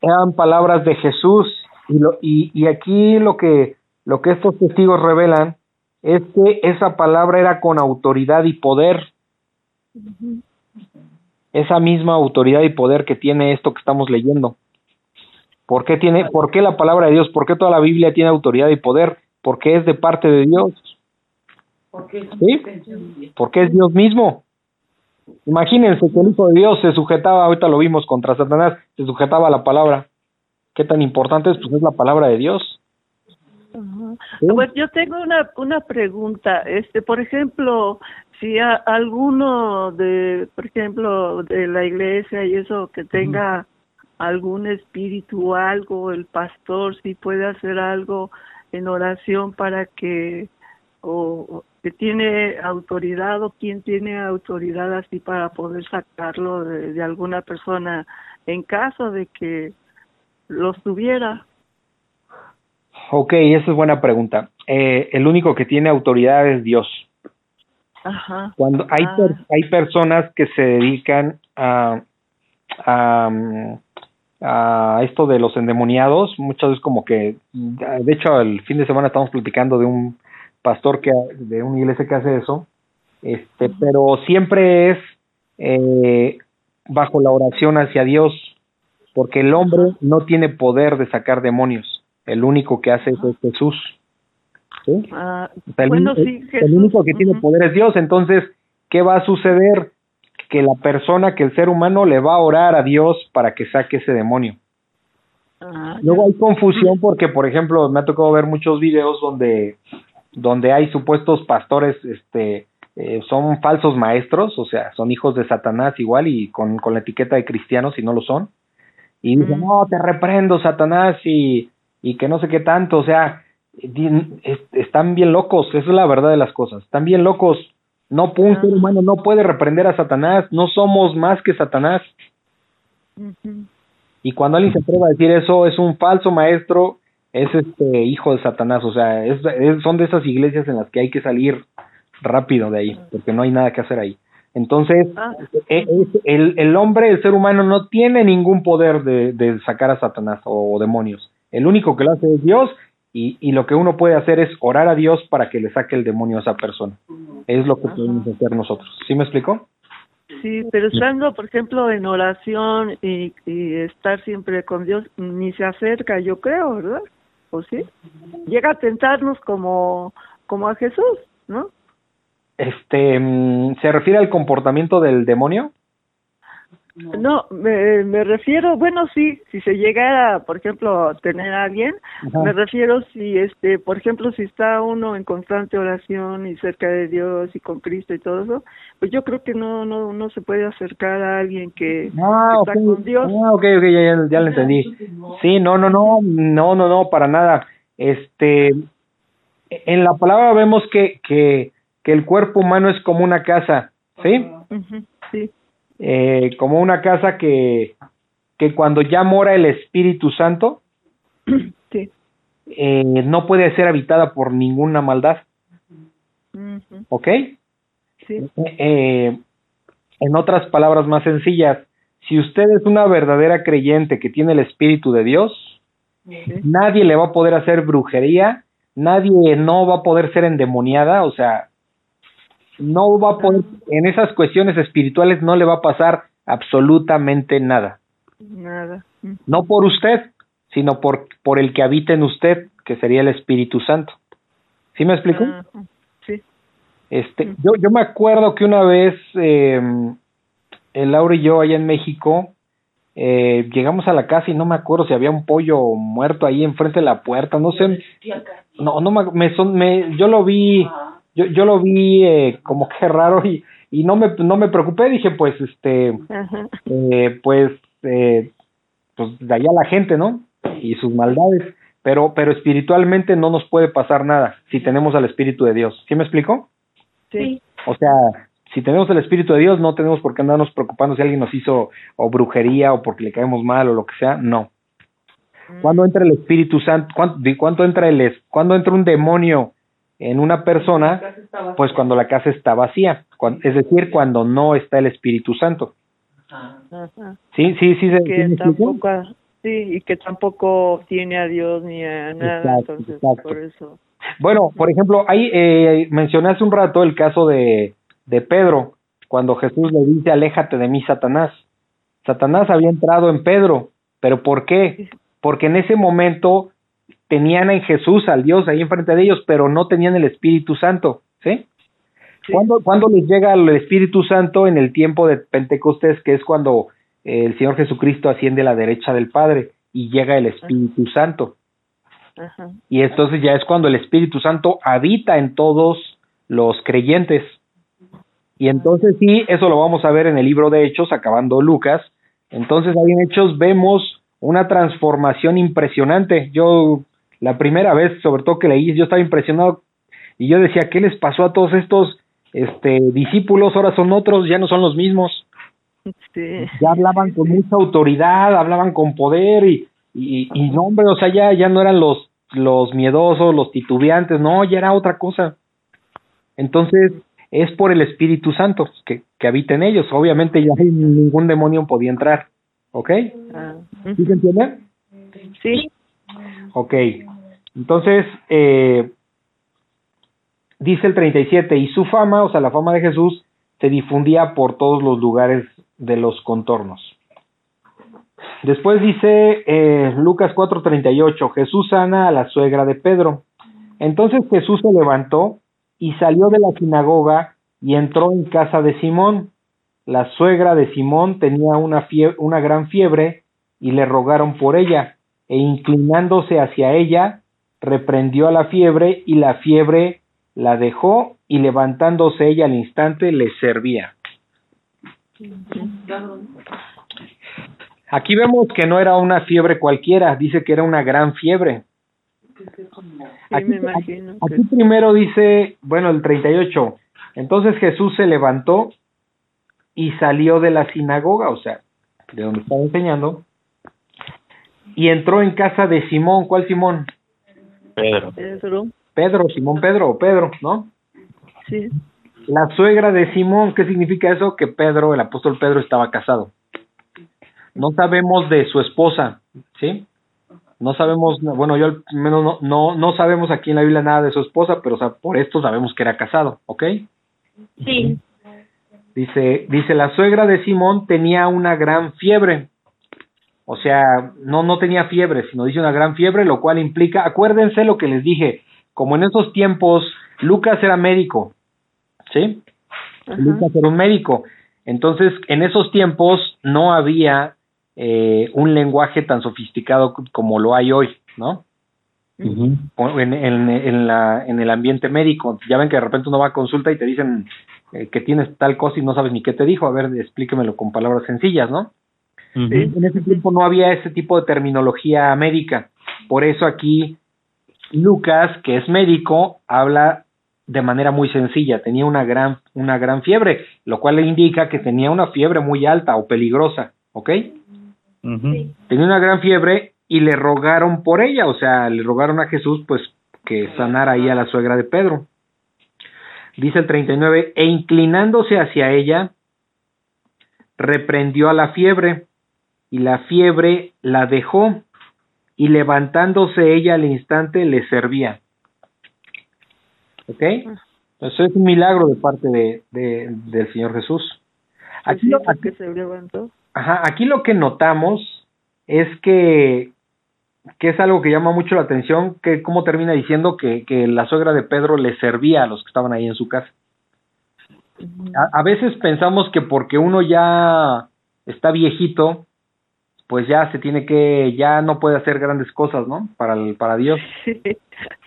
Speaker 2: eran palabras de Jesús y, lo, y, y aquí lo que lo que estos testigos revelan es que esa palabra era con autoridad y poder esa misma autoridad y poder que tiene esto que estamos leyendo ¿por qué tiene por qué la palabra de Dios por qué toda la Biblia tiene autoridad y poder porque es de parte de Dios
Speaker 5: Porque
Speaker 2: ¿Sí? porque es Dios mismo Imagínense que el Hijo de Dios se sujetaba, ahorita lo vimos contra Satanás, se sujetaba a la palabra. ¿Qué tan importante es? Pues es la palabra de Dios. Sí.
Speaker 6: Pues yo tengo una una pregunta, este, por ejemplo, si a- alguno de, por ejemplo, de la iglesia y eso que tenga algún espíritu o algo, el pastor si puede hacer algo en oración para que o que tiene autoridad o quién tiene autoridad así para poder sacarlo de, de alguna persona en caso de que los tuviera.
Speaker 2: Ok, esa es buena pregunta. Eh, el único que tiene autoridad es Dios.
Speaker 6: Ajá.
Speaker 2: Cuando hay,
Speaker 6: Ah.
Speaker 2: per- hay personas que se dedican a, a, a esto de los endemoniados, muchas veces como que, de hecho el fin de semana estamos platicando de un pastor que de una iglesia que hace eso, este, pero siempre es eh, bajo la oración hacia Dios, porque el hombre no tiene poder de sacar demonios, el único que hace eso es Jesús.
Speaker 6: Ah,
Speaker 2: el,
Speaker 6: bueno,
Speaker 2: único- el que tiene poder es Dios. Entonces, ¿qué va a suceder? Que la persona, que el ser humano le va a orar a Dios para que saque ese demonio.
Speaker 6: Ah,
Speaker 2: Luego hay confusión porque, por ejemplo, me ha tocado ver muchos videos donde, donde hay supuestos pastores, este, eh, son falsos maestros, o sea, son hijos de Satanás igual y con, con la etiqueta de cristianos y no lo son. Y dicen,
Speaker 6: Mm.
Speaker 2: no, te reprendo, Satanás, y, y que no sé qué tanto, o sea, están bien locos, esa es la verdad de las cosas, están bien locos. No, un ser
Speaker 6: Ah.
Speaker 2: humano no puede reprender a Satanás, no somos más que Satanás. Y cuando alguien se atreva a decir eso, es un falso maestro, es este hijo de Satanás. O sea, es, es- son de esas iglesias en las que hay que salir rápido de ahí, porque no hay nada que hacer ahí. Entonces,
Speaker 6: Ah,
Speaker 2: e- es- el, el hombre, el ser humano, no tiene ningún poder de, de sacar a Satanás o, demonios. El único que lo hace es Dios y, y lo que uno puede hacer es orar a Dios para que le saque el demonio a esa persona. Es lo que podemos hacer nosotros. ¿Sí me explicó?
Speaker 6: Sí, pero estando, por ejemplo, en oración y, y estar siempre con Dios, ni se acerca, yo creo, ¿verdad? ¿O sí? Llega a tentarnos como, como a Jesús, ¿no?
Speaker 2: Este, mm, ¿se refiere al comportamiento del demonio?
Speaker 6: No, me, me refiero, bueno, sí, si se llegara, por ejemplo, a tener a alguien,
Speaker 2: Ajá.
Speaker 6: me refiero si, este, por ejemplo, si está uno en constante oración y cerca de Dios y con Cristo y todo eso, pues yo creo que no, no, no se puede acercar a alguien que,
Speaker 2: Ah,
Speaker 6: que está con Dios.
Speaker 2: ah, ok, ok, ya, ya, ya lo entendí. Sí, no, no, no, no, no, no, para nada. Este, en la palabra vemos que, que, que el cuerpo humano es como una casa, ¿sí?
Speaker 6: Sí.
Speaker 2: Eh, como una casa que, que cuando ya mora el Espíritu Santo,
Speaker 6: Sí.
Speaker 2: eh, no puede ser habitada por ninguna maldad,
Speaker 6: Ujú,
Speaker 2: ¿ok?
Speaker 6: Sí.
Speaker 2: Eh, en otras palabras más sencillas, si usted es una verdadera creyente que tiene el Espíritu de Dios, nadie le va a poder hacer brujería, nadie no va a poder ser endemoniada, o sea, no va a poder, en esas cuestiones espirituales no le va a pasar absolutamente nada.
Speaker 6: Nada. Mm.
Speaker 2: No por usted, sino por, por el que habita en usted, que sería el Espíritu Santo. ¿Sí me explico?
Speaker 6: Ajá, Sí.
Speaker 2: Este, yo, yo me acuerdo que una vez eh, el Laura y yo allá en México eh, llegamos a la casa y no me acuerdo si había un pollo muerto ahí enfrente de la puerta, no sé, no, no me, me, son, me yo lo vi, yo, yo lo vi eh, como que raro y, y no me, no me preocupé, dije pues este, eh, pues, eh, pues de allá la gente, ¿no? Y sus maldades, pero, pero espiritualmente no nos puede pasar nada si tenemos al Espíritu de Dios, ¿sí me explico?
Speaker 6: Sí.
Speaker 2: O sea, si tenemos el Espíritu de Dios, no tenemos por qué andarnos preocupando si alguien nos hizo o brujería o porque le caemos mal o lo que sea, no. Cuando entra el Espíritu Santo, cuando, cuando entra el es- cuando entra un demonio en una persona, pues cuando la casa está vacía, es decir, cuando no está el Espíritu Santo.
Speaker 6: Ajá.
Speaker 2: Sí, sí, sí,
Speaker 6: Que tampoco, sí, y que tampoco tiene a Dios ni a nada,
Speaker 2: Exacto,
Speaker 6: entonces
Speaker 2: exacto.
Speaker 6: por eso.
Speaker 2: Bueno, por ejemplo, ahí eh, mencioné hace un rato el caso de, de Pedro, cuando Jesús le dice, aléjate de mí, Satanás. Satanás había entrado en Pedro, pero ¿por qué? Porque en ese momento tenían en Jesús al Dios ahí enfrente de ellos, pero no tenían el Espíritu Santo, ¿sí?
Speaker 6: Sí.
Speaker 2: ¿Cuándo, cuándo les llega el Espíritu Santo en el tiempo de Pentecostés, que es cuando eh, el Señor Jesucristo asciende a la derecha del Padre y llega el Espíritu Santo? Y entonces ya es cuando el Espíritu Santo habita en todos los creyentes. Y entonces sí, eso lo vamos a ver en el libro de Hechos, acabando Lucas. Entonces ahí en Hechos vemos una transformación impresionante. Yo la primera vez, sobre todo que leí, yo estaba impresionado y yo decía, ¿qué les pasó a todos estos este, discípulos? Ahora son otros, ya no son los mismos.
Speaker 6: Sí.
Speaker 2: Ya hablaban con mucha autoridad, hablaban con poder y, y, y no, hombre, o sea, ya, ya no eran los, los miedosos, los titubeantes, no, ya era otra cosa. Entonces, es por el Espíritu Santo que, que habita en ellos. Obviamente ya ningún demonio podía entrar. ¿Ok?
Speaker 6: Ah,
Speaker 2: ¿Sí se entiende?
Speaker 6: Sí.
Speaker 2: Ok. Entonces, eh, dice el 37, y su fama, o sea, la fama de Jesús, se difundía por todos los lugares de los contornos. Después dice eh, Lucas 4:38, Jesús sana a la suegra de Pedro. Entonces Jesús se levantó y salió de la sinagoga y entró en casa de Simón. La suegra de Simón tenía una, una gran fiebre y le rogaron por ella, e inclinándose hacia ella, reprendió a la fiebre y la fiebre la dejó y levantándose ella al instante le servía. Aquí vemos que no era una fiebre cualquiera, dice que era una gran fiebre. Aquí primero dice, bueno, el 38. Entonces Jesús se levantó y salió de la sinagoga, o sea, de donde estaba enseñando, y entró en casa de Simón. ¿Cuál Simón?
Speaker 4: Pedro.
Speaker 6: Pedro,
Speaker 2: Pedro, Simón Pedro o Pedro, ¿no?
Speaker 6: sí.
Speaker 2: La suegra de Simón, ¿qué significa eso? Que Pedro, el apóstol Pedro, estaba casado. No sabemos de su esposa, ¿sí? No sabemos, bueno, yo al menos no, no, no sabemos aquí en la Biblia nada de su esposa, pero o sea, por esto sabemos que era casado, ¿ok?
Speaker 3: Sí.
Speaker 2: Dice, dice, la suegra de Simón tenía una gran fiebre. O sea, no, no tenía fiebre, sino dice una gran fiebre, lo cual implica, acuérdense lo que les dije, como en esos tiempos Lucas era médico, ¿sí?
Speaker 6: Ajá.
Speaker 2: Lucas era un médico. Entonces, en esos tiempos no había eh, un lenguaje tan sofisticado como lo hay hoy, ¿no? O En, en, en, la, en el ambiente médico. Ya ven que de repente uno va a consulta y te dicen eh, que tienes tal cosa y no sabes ni qué te dijo. A ver, explíquemelo con palabras sencillas, ¿no?
Speaker 4: Ujú.
Speaker 2: En ese tiempo no había ese tipo de terminología médica. Por eso aquí Lucas, que es médico, habla de manera muy sencilla. Tenía una gran, una gran fiebre, lo cual le indica que tenía una fiebre muy alta o peligrosa, ¿ok? Tenía una gran fiebre y le rogaron por ella, o sea, le rogaron a Jesús pues que sanara ahí a la suegra de Pedro. Dice el 39, e inclinándose hacia ella, reprendió a la fiebre, y la fiebre la dejó, y levantándose ella al instante le servía. ¿Ok? Eso es un milagro de parte de, de- del Señor Jesús.
Speaker 6: Pues
Speaker 2: Aquí, lo-
Speaker 6: levantó.
Speaker 2: Ajá, aquí lo que notamos es que, que es algo que llama mucho la atención, que cómo termina diciendo que, que la suegra de Pedro le servía a los que estaban ahí en su casa. A, a veces pensamos que porque uno ya está viejito, pues ya se tiene que, ya no puede hacer grandes cosas, ¿no? Para, el- para Dios.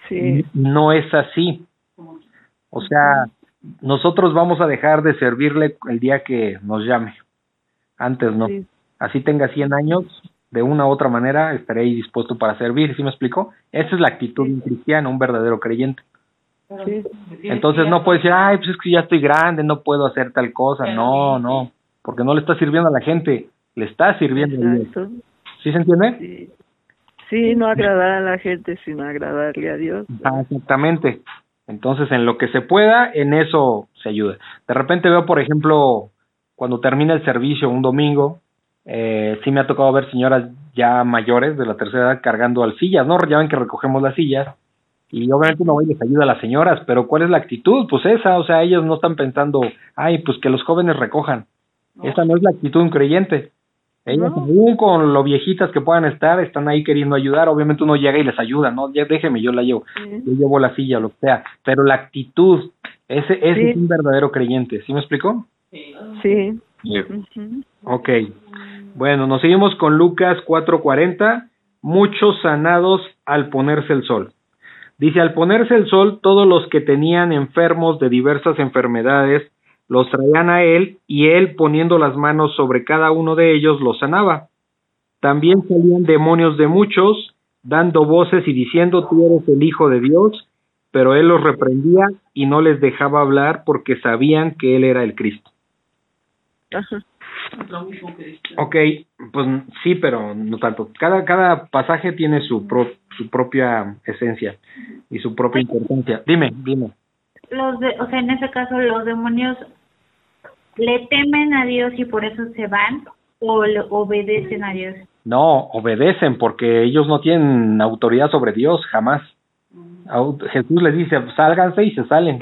Speaker 6: Sí, sí.
Speaker 2: No es así. O sea, nosotros vamos a dejar de servirle el día que nos llame. Antes no.
Speaker 6: sí.
Speaker 2: Así tenga 100 años, de una u otra manera estaré ahí dispuesto para servir, ¿sí me explico? Esa es la actitud de un cristiano, un verdadero creyente.
Speaker 6: sí.
Speaker 2: Entonces no puede decir, ay, pues es que ya estoy grande, no puedo hacer tal cosa. No, no, porque no le está sirviendo a la gente, le está sirviendo.
Speaker 6: Exacto.
Speaker 2: ¿Sí se entiende?
Speaker 6: Sí. Sí, no agradar a la gente, sino agradarle a Dios.
Speaker 2: Ah, exactamente. Entonces, en lo que se pueda, en eso se ayuda. De repente veo, por ejemplo, cuando termina el servicio un domingo, eh, sí me ha tocado ver señoras ya mayores de la tercera edad cargando alfillas, ¿no? Ya ven que recogemos las sillas y obviamente uno va y les ayuda a las señoras, pero ¿cuál es la actitud? Pues esa, o sea, ellos no están pensando, ay, pues que los jóvenes recojan. Esa no es la actitud de un creyente. Ellas,
Speaker 6: No.
Speaker 2: aún con lo viejitas que puedan estar, están ahí queriendo ayudar. Obviamente uno llega y les ayuda, ¿no? Ya déjeme, yo la llevo
Speaker 6: Sí.
Speaker 2: yo llevo la silla, lo que sea, pero la actitud, ese, ese
Speaker 6: Sí.
Speaker 2: es un verdadero creyente, ¿sí me explico?
Speaker 6: Sí.
Speaker 4: Sí.
Speaker 2: Ok, bueno, nos seguimos con Lucas 4.40, muchos sanados al ponerse el sol. Dice, al ponerse el sol, todos los que tenían enfermos de diversas enfermedades los traían a él y él poniendo las manos sobre cada uno de ellos los sanaba. También salían demonios de muchos, dando voces y diciendo, tú eres el Hijo de Dios, pero él los reprendía y no les dejaba hablar porque sabían que él era el Cristo.
Speaker 6: Ajá.
Speaker 5: Lo mismo que dice.
Speaker 2: Ok, pues sí, pero no tanto. Cada, cada pasaje tiene su, pro- su propia esencia y su propia importancia. Dime, dime.
Speaker 3: Los de, o sea, en ese caso los demonios le temen a Dios y por eso se van o le obedecen a Dios.
Speaker 2: No, obedecen porque ellos no tienen autoridad sobre Dios, jamás. Jesús les dice, sálganse y se salen.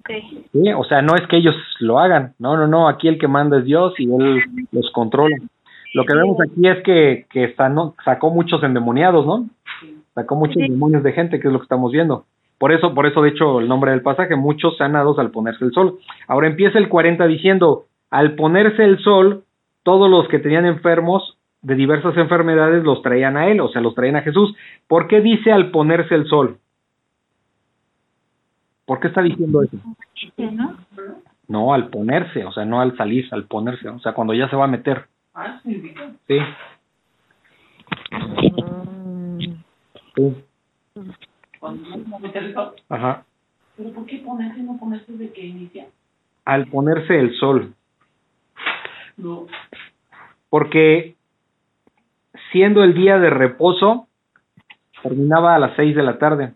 Speaker 3: Okay.
Speaker 2: ¿sí? O sea, no es que ellos lo hagan. No, no, no. Aquí el que manda es Dios y Él los controla. Lo que vemos aquí es que, que sanó- sacó muchos endemoniados, ¿no? Sacó muchos demonios de gente, que es lo que estamos viendo. Por eso, por eso, de hecho, el nombre del pasaje, muchos sanados al ponerse el sol. Ahora empieza el 40 diciendo, al ponerse el sol, todos los que tenían enfermos de diversas enfermedades los traían a él, o sea, los traían a Jesús. ¿Por qué dice al ponerse el sol? ¿Por qué está diciendo eso?
Speaker 3: ¿no?
Speaker 2: Al ponerse, o sea, no al salir, al ponerse, o sea, cuando ya se va a meter. Sí, sí,
Speaker 5: Cuando no el sol.
Speaker 2: ajá.
Speaker 5: Pero ¿por qué ponerse y no ponerse desde que inicia?
Speaker 2: Al ponerse el sol,
Speaker 5: No.
Speaker 2: porque siendo el día de reposo, terminaba a las seis de la tarde.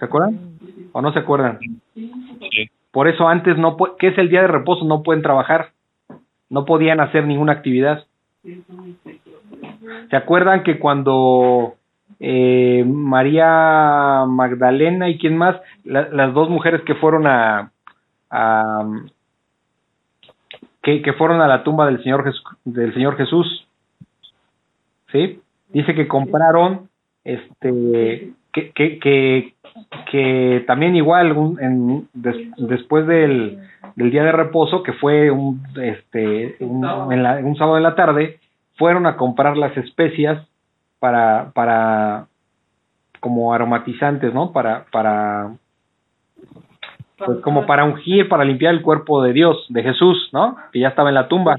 Speaker 2: ¿Se acuerdan? ¿O no se acuerdan?
Speaker 4: Sí.
Speaker 2: Por eso antes no, ¿qué es el día de reposo? No pueden trabajar, no podían hacer ninguna actividad. ¿Se acuerdan que cuando eh, María Magdalena y quién más, la- las dos mujeres que fueron a, que, fueron a la tumba del Señor del Señor Jesús, sí, dice que compraron, este, que, que, que, también igual después del, del día de reposo, que fue un, este, un, en la- un sábado en la tarde, fueron a comprar las especias para, para, como aromatizantes, ¿no? Para, para, pues como para ungir, para limpiar el cuerpo de Dios, de Jesús, ¿no? Que ya estaba en la tumba.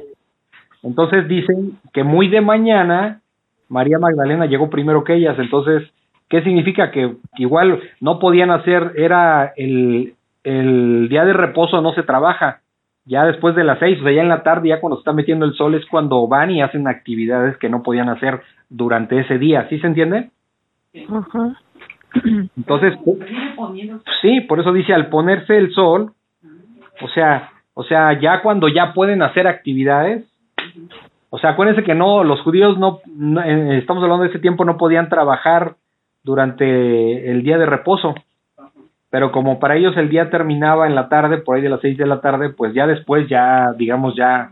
Speaker 2: Entonces dicen que muy de mañana María Magdalena llegó primero que ellas, entonces, ¿qué significa? Que igual no podían hacer, era el, el día de reposo no se trabaja, ya después de las seis, o sea, ya en la tarde, ya cuando se está metiendo el sol es cuando van y hacen actividades que no podían hacer durante ese día, ¿sí se entiende?
Speaker 6: Ajá.
Speaker 2: Entonces. Sí, por eso dice al ponerse el sol, o sea, o sea, ya cuando ya pueden hacer actividades, o sea, acuérdense que no, los judíos no, no, eh, estamos hablando de ese tiempo, no podían trabajar durante el día de reposo, pero como para ellos el día terminaba en la tarde, por ahí de las seis de la tarde, pues ya después ya, digamos, ya,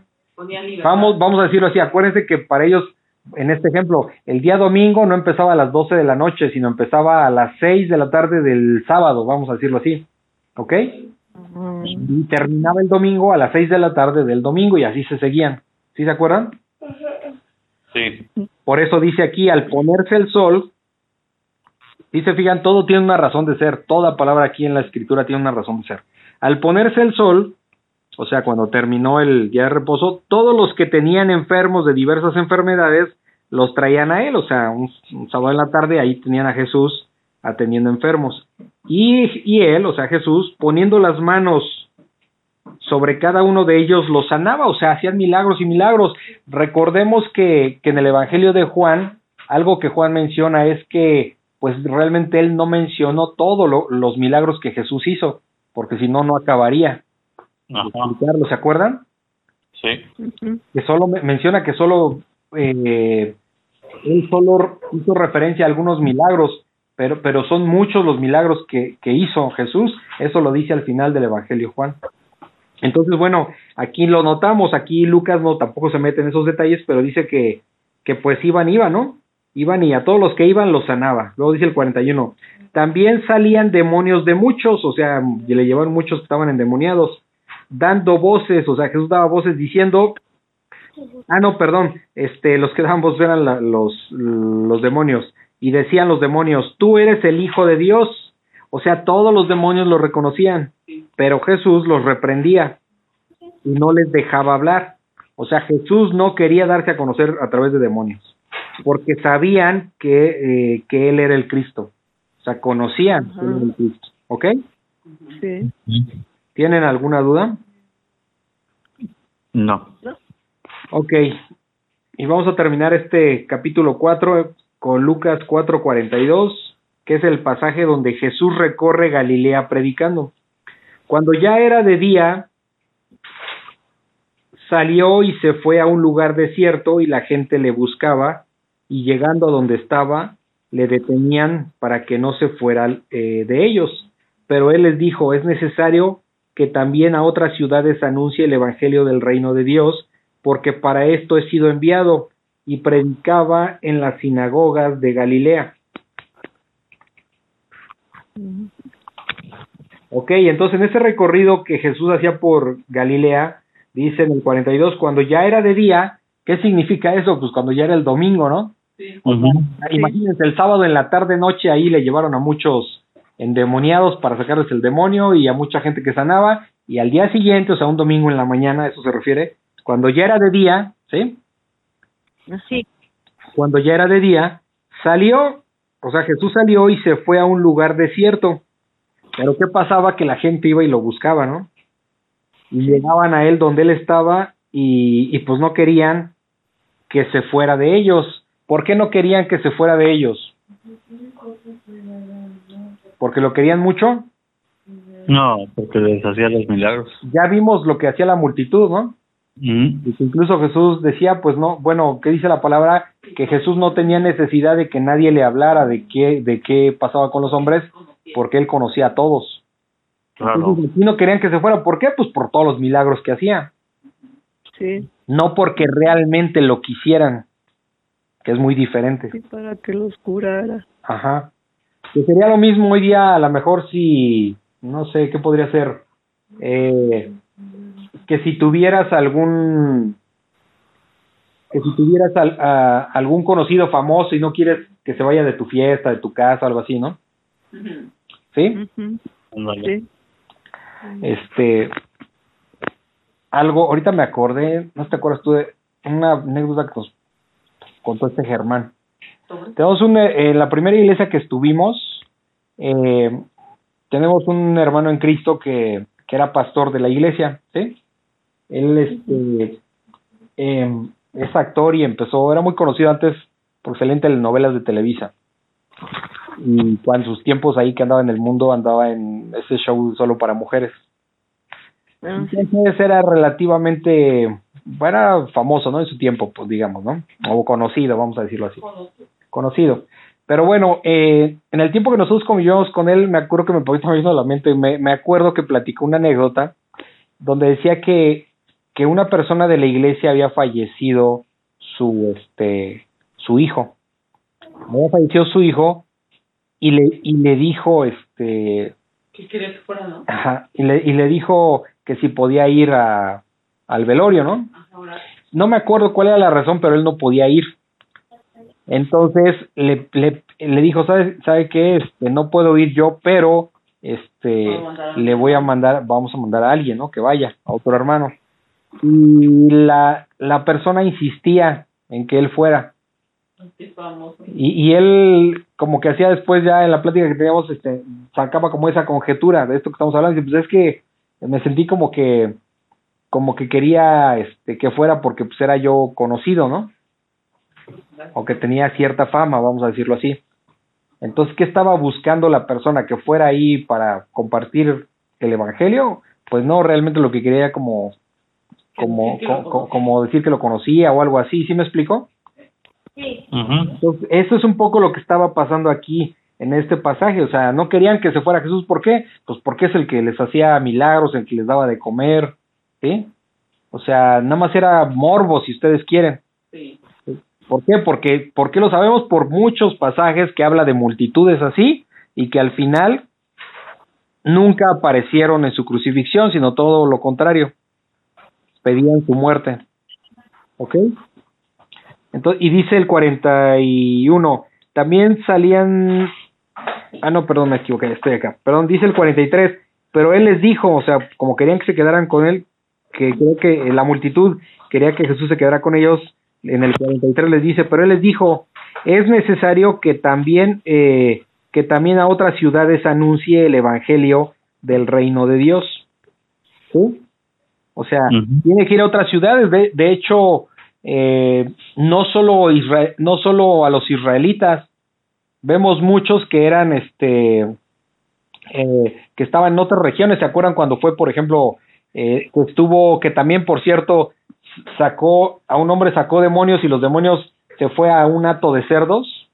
Speaker 2: vamos, vamos a decirlo así, acuérdense que para ellos, en este ejemplo, el día domingo no empezaba a las 12 de la noche, sino empezaba a las 6 de la tarde del sábado, vamos a decirlo así, ¿ok?
Speaker 6: Mm,
Speaker 2: Y terminaba el domingo a las 6 de la tarde del domingo y así se seguían, ¿sí se acuerdan?
Speaker 4: Sí.
Speaker 2: Por eso dice aquí, al ponerse el sol, dice, fijan, todo tiene una razón de ser, toda palabra aquí en la escritura tiene una razón de ser. Al ponerse el sol, o sea, cuando terminó el día de reposo, todos los que tenían enfermos de diversas enfermedades los traían a él, o sea, un, sábado en la tarde ahí tenían a Jesús atendiendo enfermos. Y, y él, o sea, Jesús, poniendo las manos sobre cada uno de ellos los sanaba, o sea, hacían milagros y milagros. Recordemos que, que en el Evangelio de Juan, algo que Juan menciona es que, pues realmente él no mencionó todos lo- los milagros que Jesús hizo, porque si no, no acabaría. Explicarlo, ¿Se acuerdan?
Speaker 4: Sí.
Speaker 2: Que solo me- menciona que solo eh, él solo hizo referencia a algunos milagros, pero, pero son muchos los milagros que, que hizo Jesús. Eso lo dice al final del Evangelio Juan. Entonces, bueno, aquí lo notamos, aquí Lucas no tampoco se mete en esos detalles, pero dice que, que pues iban, iban, ¿no? Iban y a todos los que iban los sanaba. Luego dice el 41. También salían demonios de muchos, o sea, y le llevaron muchos que estaban endemoniados, dando voces, o sea, Jesús daba voces diciendo, Ah, no, perdón. Este, los que daban voz eran la- los, los demonios. Y decían los demonios, tú eres el Hijo de Dios. O sea, todos los demonios lo reconocían. Pero Jesús los reprendía y no les dejaba hablar. O sea, Jesús no quería darse a conocer a través de demonios. Porque sabían que, eh, que Él era el Cristo. O sea, conocían que Él era el Cristo. ¿Ok?
Speaker 6: Sí.
Speaker 2: ¿Tienen alguna duda?
Speaker 4: No.
Speaker 2: Ok. Y vamos a terminar este capítulo 4 con Lucas 4:42, que es el pasaje donde Jesús recorre Galilea predicando. Cuando ya era de día, salió y se fue a un lugar desierto y la gente le buscaba y llegando a donde estaba, le detenían para que no se fuera eh, de ellos. Pero él les dijo, es necesario que también a otras ciudades anuncie el Evangelio del reino de Dios, porque para esto he sido enviado, y predicaba en las sinagogas de Galilea. Ok, entonces en ese recorrido que Jesús hacía por Galilea, dice en el 42, cuando ya era de día, ¿qué significa eso? Pues cuando ya era el domingo, ¿no?
Speaker 5: Sí.
Speaker 2: Imagínense, el sábado en la tarde noche ahí le llevaron a muchos endemoniados para sacarles el demonio y a mucha gente que sanaba y al día siguiente, o sea, un domingo en la mañana, eso se refiere, cuando ya era de día, ¿sí?
Speaker 3: Sí.
Speaker 2: Cuando ya era de día, salió, o sea, Jesús salió y se fue a un lugar desierto. Pero ¿qué pasaba? Que la gente iba y lo buscaba, ¿no? Y llegaban a él donde él estaba y, y pues no querían que se fuera de ellos. ¿Por qué no querían que se fuera de ellos? ¿Porque lo querían mucho?
Speaker 4: No, porque les hacía los milagros.
Speaker 2: Ya vimos lo que hacía la multitud, ¿no? Y que incluso Jesús decía, pues no, bueno, ¿qué dice la palabra? Que Jesús no tenía necesidad de que nadie le hablara de qué, de qué pasaba con los hombres, porque él conocía a todos.
Speaker 4: Claro.
Speaker 2: Aquí no querían que se fuera. ¿Por qué? Pues por todos los milagros que hacía.
Speaker 6: Sí,
Speaker 2: No porque realmente lo quisieran, que es muy diferente.
Speaker 6: sí, para que los curara.
Speaker 2: Ajá. Que sería lo mismo hoy día, a lo mejor si, no sé, ¿qué podría ser? Eh, que si tuvieras algún, que si tuvieras al- a- algún conocido famoso y no quieres que se vaya de tu fiesta, de tu casa, algo así, ¿no? ¿Sí?
Speaker 6: Sí,
Speaker 2: Este, algo, ahorita me acordé, no te acuerdas tú de una anécdota que nos contó este Germán. Tenemos un, eh, en la primera iglesia que estuvimos, eh, tenemos un hermano en Cristo que, que era pastor de la iglesia, ¿sí? Él este, eh, es actor y empezó, era muy conocido antes por excelentes novelas de Televisa. Y cuando sus tiempos ahí que andaba en el mundo, andaba en ese show solo para mujeres.
Speaker 6: Ah,
Speaker 2: Entonces era relativamente, era famoso, ¿no? En su tiempo, pues digamos, ¿no? O conocido, vamos a decirlo así. Conocido. Pero bueno, eh, en el tiempo que nosotros convivimos con él, me acuerdo que me ahorita me vino a la mente, me, me acuerdo que platicó una anécdota donde decía que, que una persona de la iglesia había fallecido su, este, su hijo. Había fallecido su hijo y le, y le dijo, este,
Speaker 5: ¿Qué quería que fuera, no?
Speaker 2: ajá, y le, y le dijo que si podía ir a, al velorio, ¿no? No me acuerdo cuál era la razón, pero él no podía ir. Entonces le, le, le dijo, ¿sabe, ¿sabe qué? Este, no puedo ir yo, pero este le voy a mandar, vamos a mandar a alguien, ¿no? Que vaya, a otro hermano. Y la, la persona insistía en que él fuera. Y, y él, como que hacía después ya en la plática que teníamos, este, sacaba como esa conjetura de esto que estamos hablando. Y pues es que me sentí como que, como que quería, este, que fuera porque pues era yo conocido, ¿no? O que tenía cierta fama, vamos a decirlo así. Entonces, ¿qué estaba buscando la persona que fuera ahí para compartir el evangelio? Pues no, realmente lo que quería era como, como, co- como decir que lo conocía o algo así. ¿Sí me explico?
Speaker 3: Sí.
Speaker 2: Entonces, eso es un poco lo que estaba pasando aquí en este pasaje. O sea, no querían que se fuera Jesús. ¿Por qué? Pues porque es el que les hacía milagros, el que les daba de comer. ¿Sí? O sea, nada más era morbo, si ustedes quieren.
Speaker 5: Sí.
Speaker 2: ¿Por qué? Porque, porque lo sabemos por muchos pasajes que habla de multitudes así y que al final nunca aparecieron en su crucifixión, sino todo lo contrario. Pedían su muerte. ¿Ok? Entonces, y dice el 41, también salían, ah no, perdón, me equivoqué, estoy acá, perdón, dice el 43, pero él les dijo, o sea, como querían que se quedaran con él, que creo que la multitud quería que Jesús se quedara con ellos, en el 43 les dice, pero él les dijo, es necesario que también, eh, que también a otras ciudades anuncie el evangelio del reino de Dios. ¿Sí? O sea, tiene que ir a otras ciudades. De, de hecho, eh, no solo no solo a los israelitas, vemos muchos que eran este eh, que estaban en otras regiones. ¿Se acuerdan cuando fue, por ejemplo, eh, que estuvo, que también, por cierto, sacó a un hombre sacó demonios y los demonios se fue a un hato de cerdos?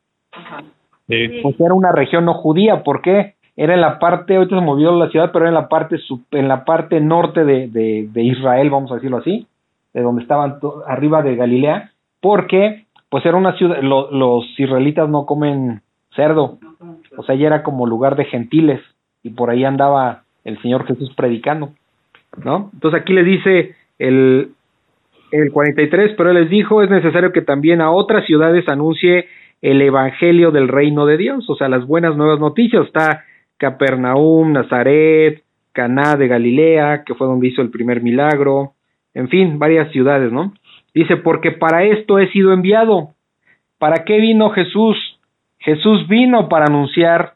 Speaker 2: Sí. Pues era una región no judía. ¿Por qué? Era en la parte, ahorita se movió la ciudad, pero era en la parte en la parte norte de, de, de Israel, vamos a decirlo así de donde estaban arriba de Galilea, porque pues era una ciudad, los israelitas no comen cerdo, o sea, ya era como lugar de gentiles y por ahí andaba el Señor Jesús predicando, ¿no? Entonces aquí le dice el, el 43, pero él les dijo, es necesario que también a otras ciudades anuncie el evangelio del reino de Dios, o sea, las buenas nuevas noticias, está Capernaum, Nazaret, Caná de Galilea, que fue donde hizo el primer milagro, en fin, varias ciudades, ¿no? Dice, porque para esto he sido enviado. ¿Para qué vino Jesús? Jesús vino para anunciar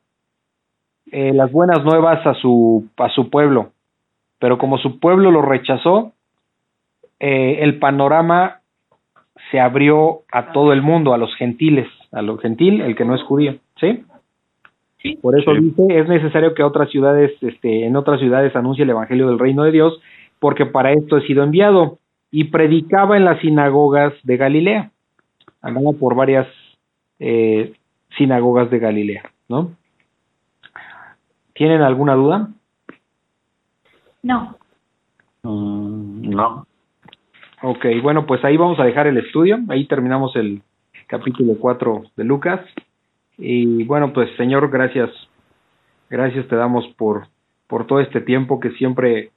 Speaker 2: eh, las buenas nuevas a su, a su pueblo, pero como su pueblo lo rechazó, eh, el panorama se abrió a todo el mundo, a los gentiles, a lo gentil, el que no es judío, ¿sí? Por eso dice, es necesario que otras ciudades, este, en otras ciudades anuncie el evangelio del reino de Dios porque para esto he sido enviado. Y predicaba en las sinagogas de Galilea. Andaba por varias eh, sinagogas de Galilea, ¿no? ¿Tienen alguna duda?
Speaker 3: No.
Speaker 4: Mm, no.
Speaker 2: Ok, bueno, pues ahí vamos a dejar el estudio. Ahí terminamos el capítulo 4 de Lucas. Y bueno, pues Señor, gracias. Gracias te damos por, por todo este tiempo que siempre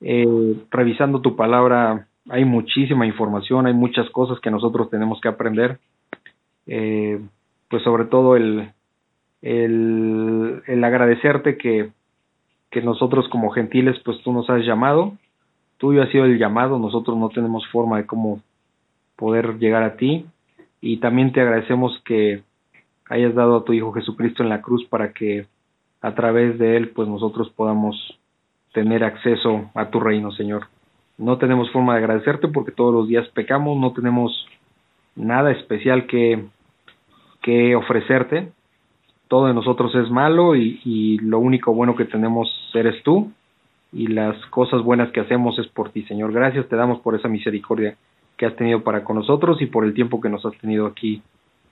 Speaker 2: eh, revisando tu palabra hay muchísima información, hay muchas cosas que nosotros tenemos que aprender. Eh, pues sobre todo el, el, el agradecerte que, que nosotros como gentiles pues tú nos has llamado, tuyo ha sido el llamado, nosotros no tenemos forma de cómo poder llegar a ti y también te agradecemos que hayas dado a tu Hijo Jesucristo en la cruz para que a través de él pues nosotros podamos tener acceso a tu reino, Señor. No tenemos forma de agradecerte porque todos los días pecamos, no tenemos nada especial que, que ofrecerte. Todo de nosotros es malo y, y lo único bueno que tenemos eres tú y las cosas buenas que hacemos es por ti, Señor. Gracias te damos por esa misericordia que has tenido para con nosotros y por el tiempo que nos has tenido aquí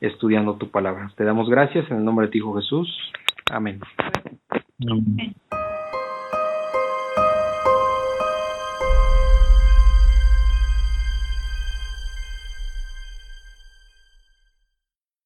Speaker 2: estudiando tu palabra. Te damos gracias en el nombre de tu Hijo Jesús. Amén. Amén.